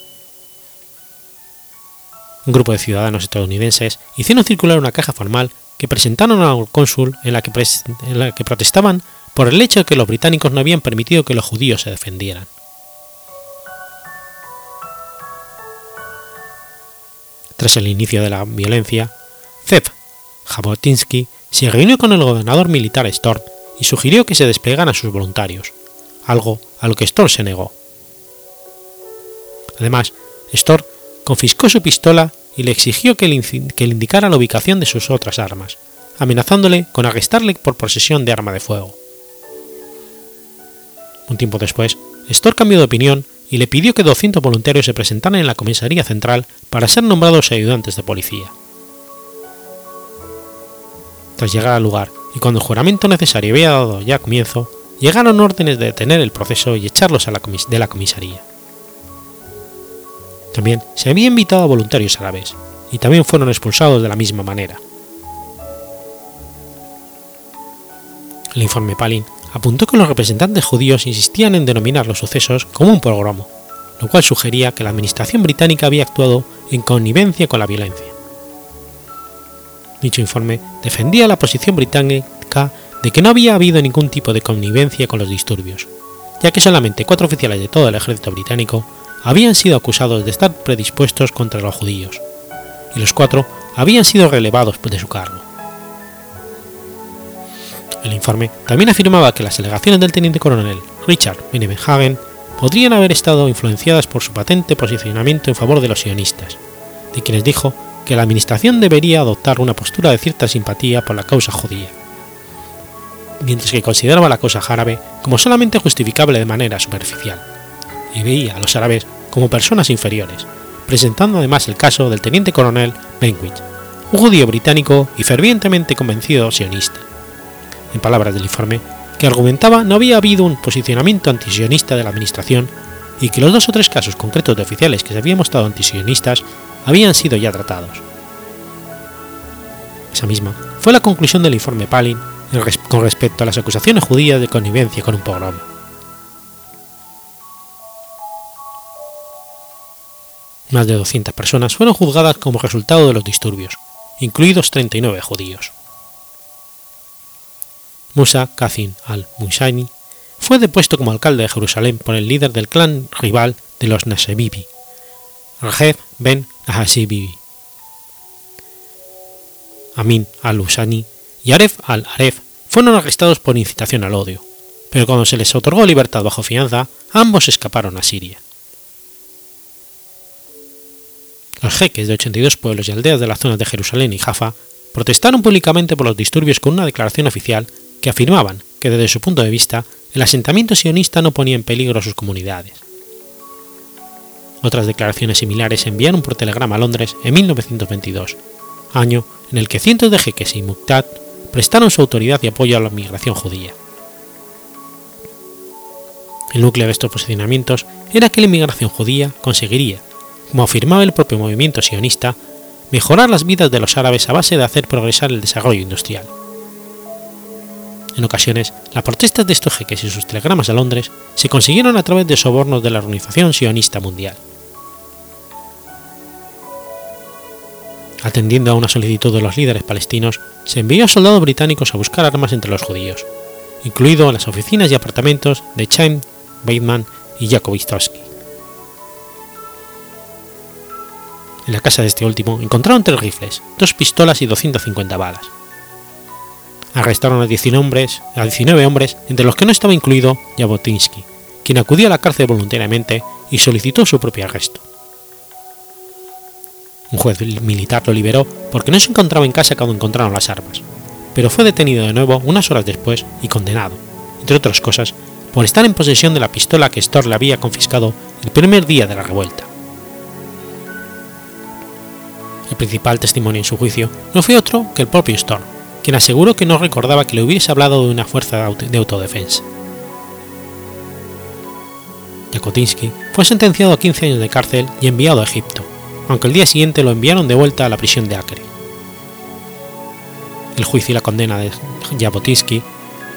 un grupo de ciudadanos estadounidenses hicieron circular una caja formal que presentaron al cónsul en la que, protestaban por el hecho de que los británicos no habían permitido que los judíos se defendieran. Tras el inicio de la violencia, Zev Jabotinsky se reunió con el gobernador militar Storm y sugirió que se desplegaran sus voluntarios, algo a lo que Storm se negó. Además, Storm confiscó su pistola y le exigió que le, indicara la ubicación de sus otras armas, amenazándole con arrestarle por posesión de arma de fuego. Un tiempo después, Storr cambió de opinión y le pidió que 200 voluntarios se presentaran en la comisaría central para ser nombrados ayudantes de policía. Tras llegar al lugar y cuando el juramento necesario había dado ya comienzo, llegaron órdenes de detener el proceso y echarlos de la comisaría. También se había invitado a voluntarios árabes, y también fueron expulsados de la misma manera. El informe Palin apuntó que los representantes judíos insistían en denominar los sucesos como un pogromo, lo cual sugería que la administración británica había actuado en connivencia con la violencia. Dicho informe defendía la posición británica de que no había habido ningún tipo de connivencia con los disturbios, ya que solamente cuatro oficiales de todo el ejército británico habían sido acusados de estar predispuestos contra los judíos, y los cuatro habían sido relevados de su cargo. El informe también afirmaba que las alegaciones del teniente coronel Richard Hagen podrían haber estado influenciadas por su patente posicionamiento en favor de los sionistas, de quienes dijo que la administración debería adoptar una postura de cierta simpatía por la causa judía, mientras que consideraba la causa árabe como solamente justificable de manera superficial y veía a los árabes como personas inferiores, presentando además el caso del teniente coronel Benwich, un judío británico y fervientemente convencido sionista. En palabras del informe, que argumentaba no había habido un posicionamiento antisionista de la administración y que los dos o tres casos concretos de oficiales que se habían mostrado antisionistas habían sido ya tratados. Esa misma fue la conclusión del informe Palin con respecto a las acusaciones judías de connivencia con un pogrom. Más de 200 personas fueron juzgadas como resultado de los disturbios, incluidos 39 judíos. Musa Kazin al-Musaini fue depuesto como alcalde de Jerusalén por el líder del clan rival de los Nasebibi, Rajev ben Nahasibibi. Amin al-Usani y Aref al-Aref fueron arrestados por incitación al odio, pero cuando se les otorgó libertad bajo fianza, ambos escaparon a Siria. Los jeques de 82 pueblos y aldeas de las zonas de Jerusalén y Jaffa protestaron públicamente por los disturbios con una declaración oficial que afirmaban que desde su punto de vista el asentamiento sionista no ponía en peligro a sus comunidades. Otras declaraciones similares se enviaron por telegrama a Londres en 1922, año en el que cientos de jeques y muqtad prestaron su autoridad y apoyo a la migración judía. El núcleo de estos posicionamientos era que la inmigración judía conseguiría, como afirmaba el propio movimiento sionista, mejorar las vidas de los árabes a base de hacer progresar el desarrollo industrial. En ocasiones, las protestas de estos jeques y sus telegramas a Londres se consiguieron a través de sobornos de la Organización Sionista Mundial. Atendiendo a una solicitud de los líderes palestinos, se envió a soldados británicos a buscar armas entre los judíos, incluido en las oficinas y apartamentos de Chaim Weidman y Jacob En la casa de este último encontraron tres rifles, dos pistolas y 250 balas. Arrestaron a 19 hombres, a 19 hombres entre los que no estaba incluido Jabotinsky, quien acudió a la cárcel voluntariamente y solicitó su propio arresto. Un juez militar lo liberó porque no se encontraba en casa cuando encontraron las armas, pero fue detenido de nuevo unas horas después y condenado, entre otras cosas, por estar en posesión de la pistola que Storr le había confiscado el primer día de la revuelta. El principal testimonio en su juicio no fue otro que el propio Storr, quien aseguró que no recordaba que le hubiese hablado de una fuerza de autodefensa. Jakotinsky fue sentenciado a 15 años de cárcel y enviado a Egipto, aunque el día siguiente lo enviaron de vuelta a la prisión de Acre. El juicio y la condena de Jabotinsky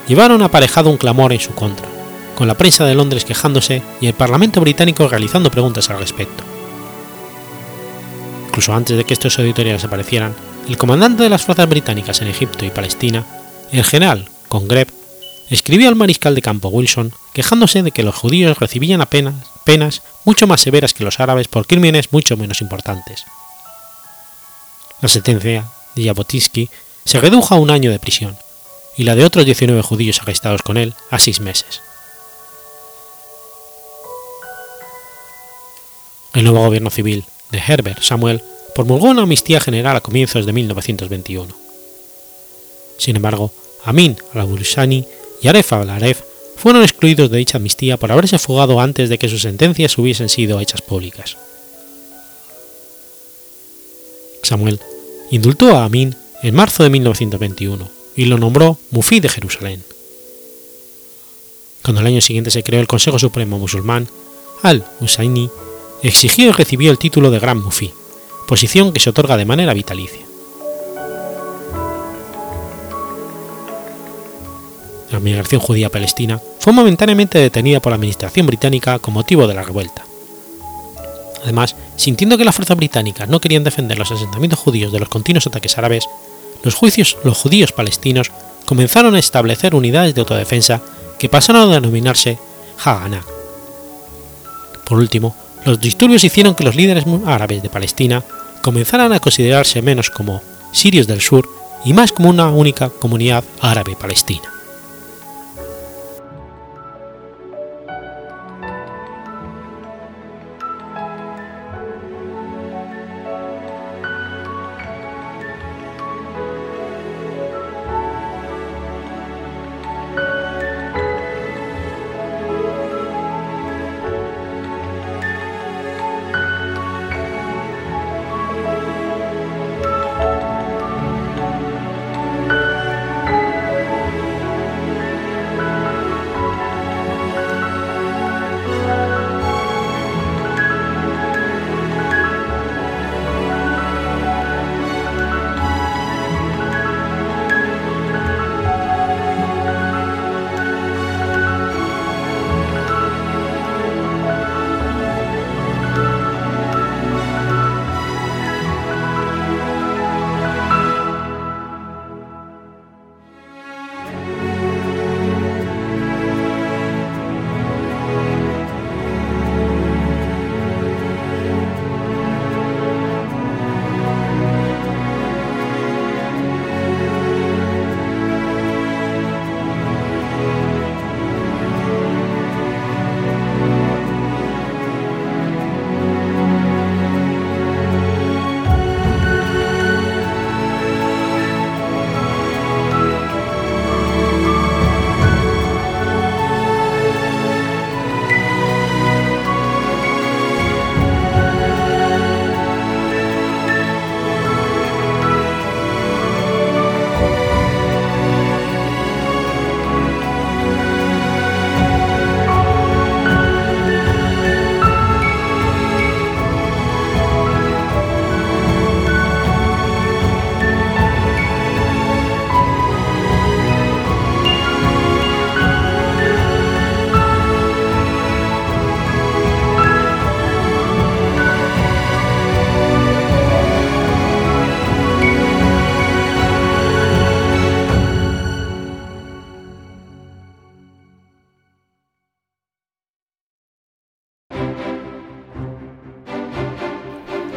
llevaron aparejado un clamor en su contra, con la prensa de Londres quejándose y el Parlamento británico realizando preguntas al respecto. Incluso antes de que estos editoriales aparecieran, el comandante de las fuerzas británicas en Egipto y Palestina, el general Congreve, escribió al mariscal de campo Wilson quejándose de que los judíos recibían apenas penas mucho más severas que los árabes por crímenes mucho menos importantes. La sentencia de Jabotinsky se redujo a un año de prisión y la de otros 19 judíos arrestados con él a seis meses. El nuevo gobierno civil de Herbert Samuel promulgó una amnistía general a comienzos de 1921. Sin embargo, Amin al-Awlishani y Aref al-Aref fueron excluidos de dicha amnistía por haberse fugado antes de que sus sentencias hubiesen sido hechas públicas. Samuel indultó a Amin en marzo de 1921 y lo nombró Mufí de Jerusalén. Cuando el año siguiente se creó el Consejo Supremo Musulmán, al-Husayni exigió y recibió el título de Gran Mufí, posición que se otorga de manera vitalicia. La migración judía palestina fue momentáneamente detenida por la administración británica con motivo de la revuelta. Además, sintiendo que las fuerzas británicas no querían defender los asentamientos judíos de los continuos ataques árabes, los, juicios, judíos palestinos comenzaron a establecer unidades de autodefensa que pasaron a denominarse Haganah. Por último, los disturbios hicieron que los líderes árabes de Palestina comenzaran a considerarse menos como sirios del sur y más como una única comunidad árabe palestina.